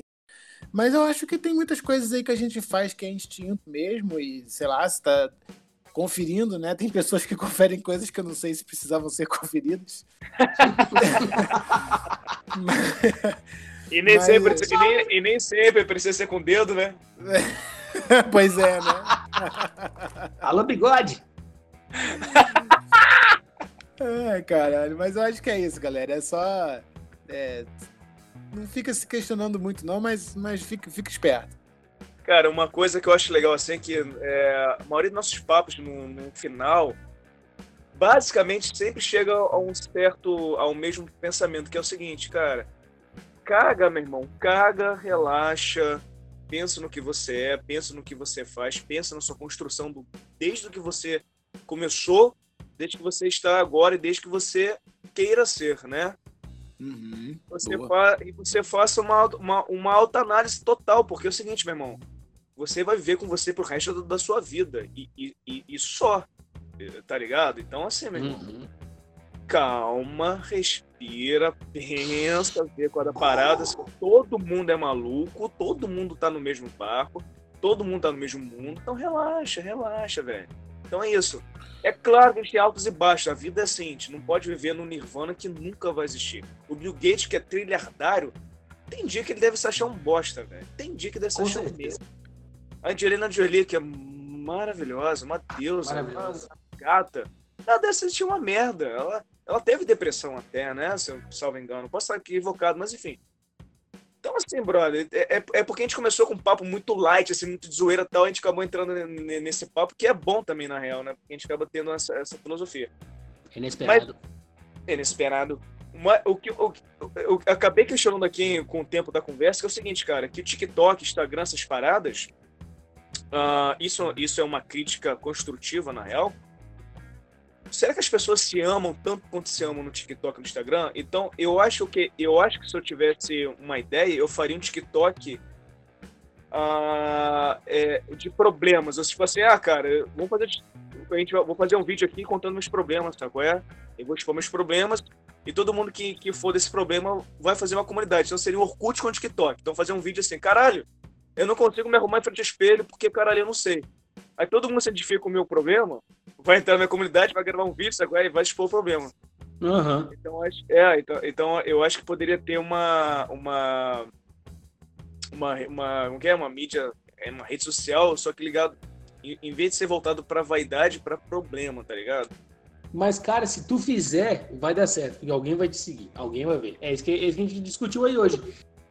Mas eu acho que tem muitas coisas aí que a gente faz que é instinto mesmo, e sei lá, se tá conferindo, né? Tem pessoas que conferem coisas que eu não sei se precisavam ser conferidas. e, nem Mas... sempre, e, nem, e nem sempre precisa ser com o dedo, né? pois é, né? Alô, bigode! Ai, caralho, mas eu acho que é isso, galera. É só é, não fica se questionando muito, não, mas, mas fica, fica esperto. Cara, uma coisa que eu acho legal assim é que é, a maioria dos nossos papos no, no, final basicamente sempre chega a um certo, ao mesmo pensamento, que é o seguinte, cara, caga, meu irmão, caga, relaxa, pensa no que você é, pensa no que você faz, pensa na sua construção do, desde que você começou, desde que você está agora e desde que você queira ser, né? Uhum, você fa e você faça uma, uma, uma alta análise total, porque é o seguinte, meu irmão, você vai viver com você pro resto da sua vida e, e, e, e só, tá ligado? Então, assim, meu irmão, uhum. Calma, respira, pensa, vê qual é a parada. Todo mundo é maluco, todo mundo tá no mesmo barco, todo mundo tá no mesmo mundo, então relaxa, relaxa, velho. Então é isso. É claro que a gente tem altos e baixos. A vida é assim, a gente não pode viver no nirvana que nunca vai existir. O Bill Gates, que é trilhardário, tem dia que ele deve se achar um bosta, velho. Tem dia que deve se achar um mesmo. A Angelina Jolie, que é maravilhosa, uma deusa, uma gata, ela deve sentir uma merda. Ela, ela teve depressão até, né? Se eu salvo engano. Posso estar aqui equivocado, mas enfim. Então, assim, brother, é, é, é porque a gente começou com um papo muito light, assim, muito de zoeira e tal, a gente acabou entrando nesse papo, que é bom também, na real, né? Porque a gente acaba tendo essa, essa filosofia. Inesperado. Mas, inesperado. Uma, o que eu, eu, acabei questionando aqui com o tempo da conversa, que é o seguinte, cara, que o TikTok, Instagram, essas paradas, uh, isso, isso é uma crítica construtiva, na real, será que as pessoas se amam tanto quanto se amam no TikTok e no Instagram? Então, eu acho que eu acho que se eu tivesse uma ideia, eu faria um TikTok ah, é, de problemas. Eu, tipo assim, ah, cara, vamos fazer, a gente, vou fazer um vídeo aqui contando meus problemas, sabe qual é? Eu vou expor meus problemas e todo mundo que, que for desse problema vai fazer uma comunidade. Então seria um Orkut com TikTok. Então fazer um vídeo assim, caralho, eu não consigo me arrumar em frente ao espelho porque, caralho, eu não sei. Aí todo mundo se identifica com o meu problema, vai entrar na minha comunidade, vai gravar um vídeo, é? E vai expor o problema. Aham. Então, é, então, então eu acho que poderia ter uma uma uma uma, como que é? uma mídia, é uma rede social, só que ligado em, vez de ser voltado pra vaidade, pra problema, tá ligado? Mas, cara, se tu fizer, vai dar certo, porque alguém vai te seguir, alguém vai ver. É isso que, é isso que a gente discutiu aí hoje.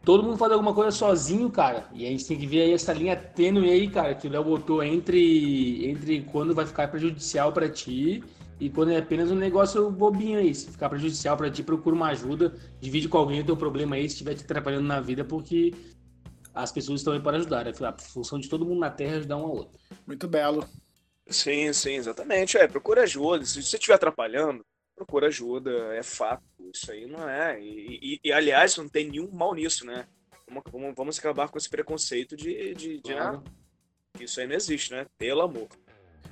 Todo mundo faz alguma coisa sozinho, cara. E a gente tem que ver aí essa linha tênue aí, cara, que o Léo botou entre, entre quando vai ficar prejudicial pra ti e quando é apenas um negócio bobinho aí. Se ficar prejudicial pra ti, procura uma ajuda, divide com alguém o teu problema aí, se estiver te atrapalhando na vida, porque as pessoas estão aí para ajudar. É a função de todo mundo na Terra é ajudar um ao outro. Muito belo. Sim, sim, exatamente. É, procura ajuda. Se você estiver atrapalhando, procura ajuda. É fato. Isso aí não é. E, e- e, aliás, não tem nenhum mal nisso, né? Vamos, vamos, acabar com esse preconceito de, de, de Claro. ah, isso aí não existe, né? Pelo amor.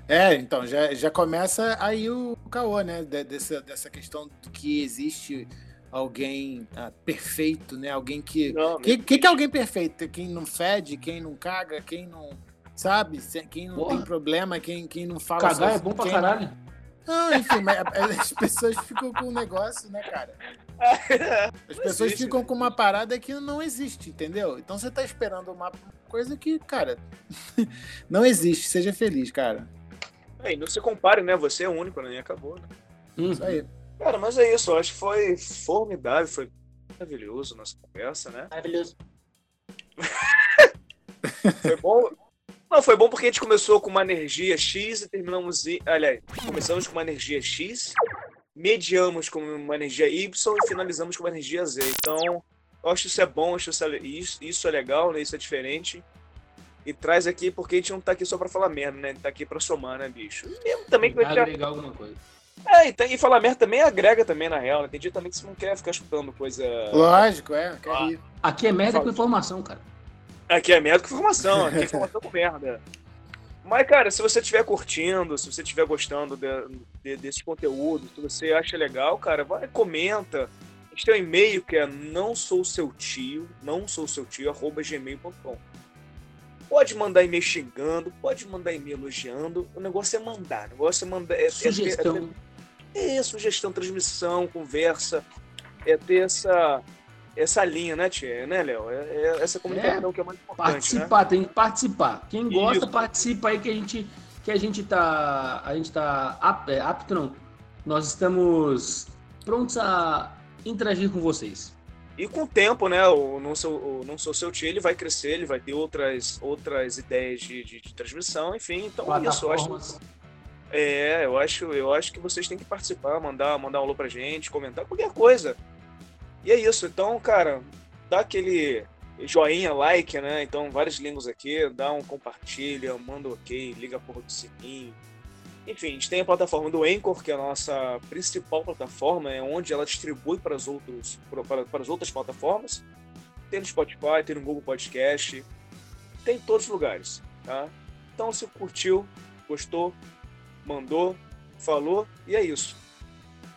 É, então, já, já começa aí o caô, né? de- dessa, dessa questão do que existe alguém ah, perfeito, né? Alguém que. Não, Que, que, que é alguém perfeito? Quem não fede, quem não caga, quem não. Sabe? Se- Quem não Porra. tem problema, quem, quem não fala. Cagar é bom pra caralho. Ah, enfim, mas as pessoas ficam com um negócio, né, cara? As pessoas ficam com uma parada que não existe, entendeu? Então você tá esperando uma coisa que, cara, não existe. Seja feliz, cara. É, e não se compare, né? Você é único, né? E acabou, né? Hum. Isso aí. Cara, mas é isso. Eu acho que foi formidável, foi maravilhoso a nossa conversa, né? Maravilhoso. Foi bom. Não, foi bom porque a gente começou com uma energia X e terminamos. em- Aliás, começamos com uma energia X, mediamos com uma energia Y e finalizamos com uma energia Z. Então, eu acho isso é bom, acho isso é, isso, isso é legal, né? Isso é diferente. E traz aqui porque a gente não tá aqui só pra falar merda, né? A gente tá aqui pra somar, né, bicho? E mesmo também que a gente já agregar alguma coisa. É, e, tem- e falar merda também agrega também, na real. né? Tem dia também que você não quer ficar escutando coisa. Lógico, é. Quer Ah. Aqui é merda com informação, cara. Aqui é merda com informação, aqui é informação com merda. Mas, cara, se você estiver curtindo, se você estiver gostando de, de- desse conteúdo, se você acha legal, cara, vai, comenta. A gente tem um e-mail que é não sou seu tio, não sou seu tio, arroba gmail.com. Pode mandar e-mail xingando, pode mandar e-mail elogiando. O negócio é mandar. O negócio é mandar. É, é ter- é ter- Sugestão. É, sugestão, transmissão, conversa. É ter essa, essa linha, né, Tia? Né, Léo? É, é essa comunicação que é mais importante, né? Participar, tem que participar. Quem gosta, Isso. participa aí que a gente que a gente tá a gente tá é, apto não. Nós estamos prontos a interagir com vocês. E com o tempo, né, o não sou, o não sou seu tio, ele vai crescer, ele vai ter outras, outras ideias de, de, de transmissão, enfim. Então é isso, eu acho, é, eu acho, eu acho que vocês têm que participar, mandar, mandar um alô pra gente, comentar qualquer coisa. E é isso. Então, cara, dá aquele joinha, like, né? Então, vários links aqui, dá um compartilha, manda um ok, liga a porra do sininho. Enfim, a gente tem a plataforma do Anchor, que é a nossa principal plataforma, é onde ela distribui para as, outros, para, para as outras plataformas. Tem no Spotify, tem no Google Podcast, tem em todos os lugares, tá? Então, se curtiu, gostou, mandou, falou, e é isso.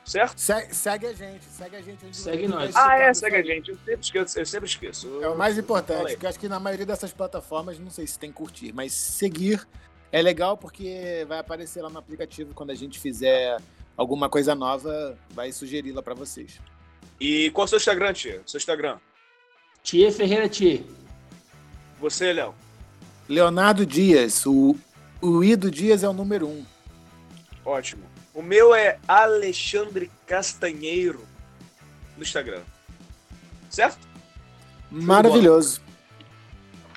Certo? Segue, segue a gente, segue a gente. onde Segue nós. Ah, é, escutar segue a gente. Eu sempre esqueço. Eu sempre esqueço. É o mais importante, porque eu acho que na maioria dessas plataformas, não sei se tem curtir, mas seguir é legal porque vai aparecer lá no aplicativo quando a gente fizer alguma coisa nova, vai sugerir lá pra vocês. E qual é o seu Instagram, tia? Seu Instagram. Tia Ferreira Tia. Você, Léo. Leonardo Dias, o, o I do Dias é o número um. Ótimo. O meu é Alexandre Castanheiro no Instagram. Certo? Maravilhoso.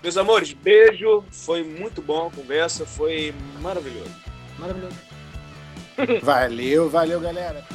Meus amores, beijo. Foi muito bom a conversa. Foi maravilhoso. Maravilhoso. Valeu, valeu, galera.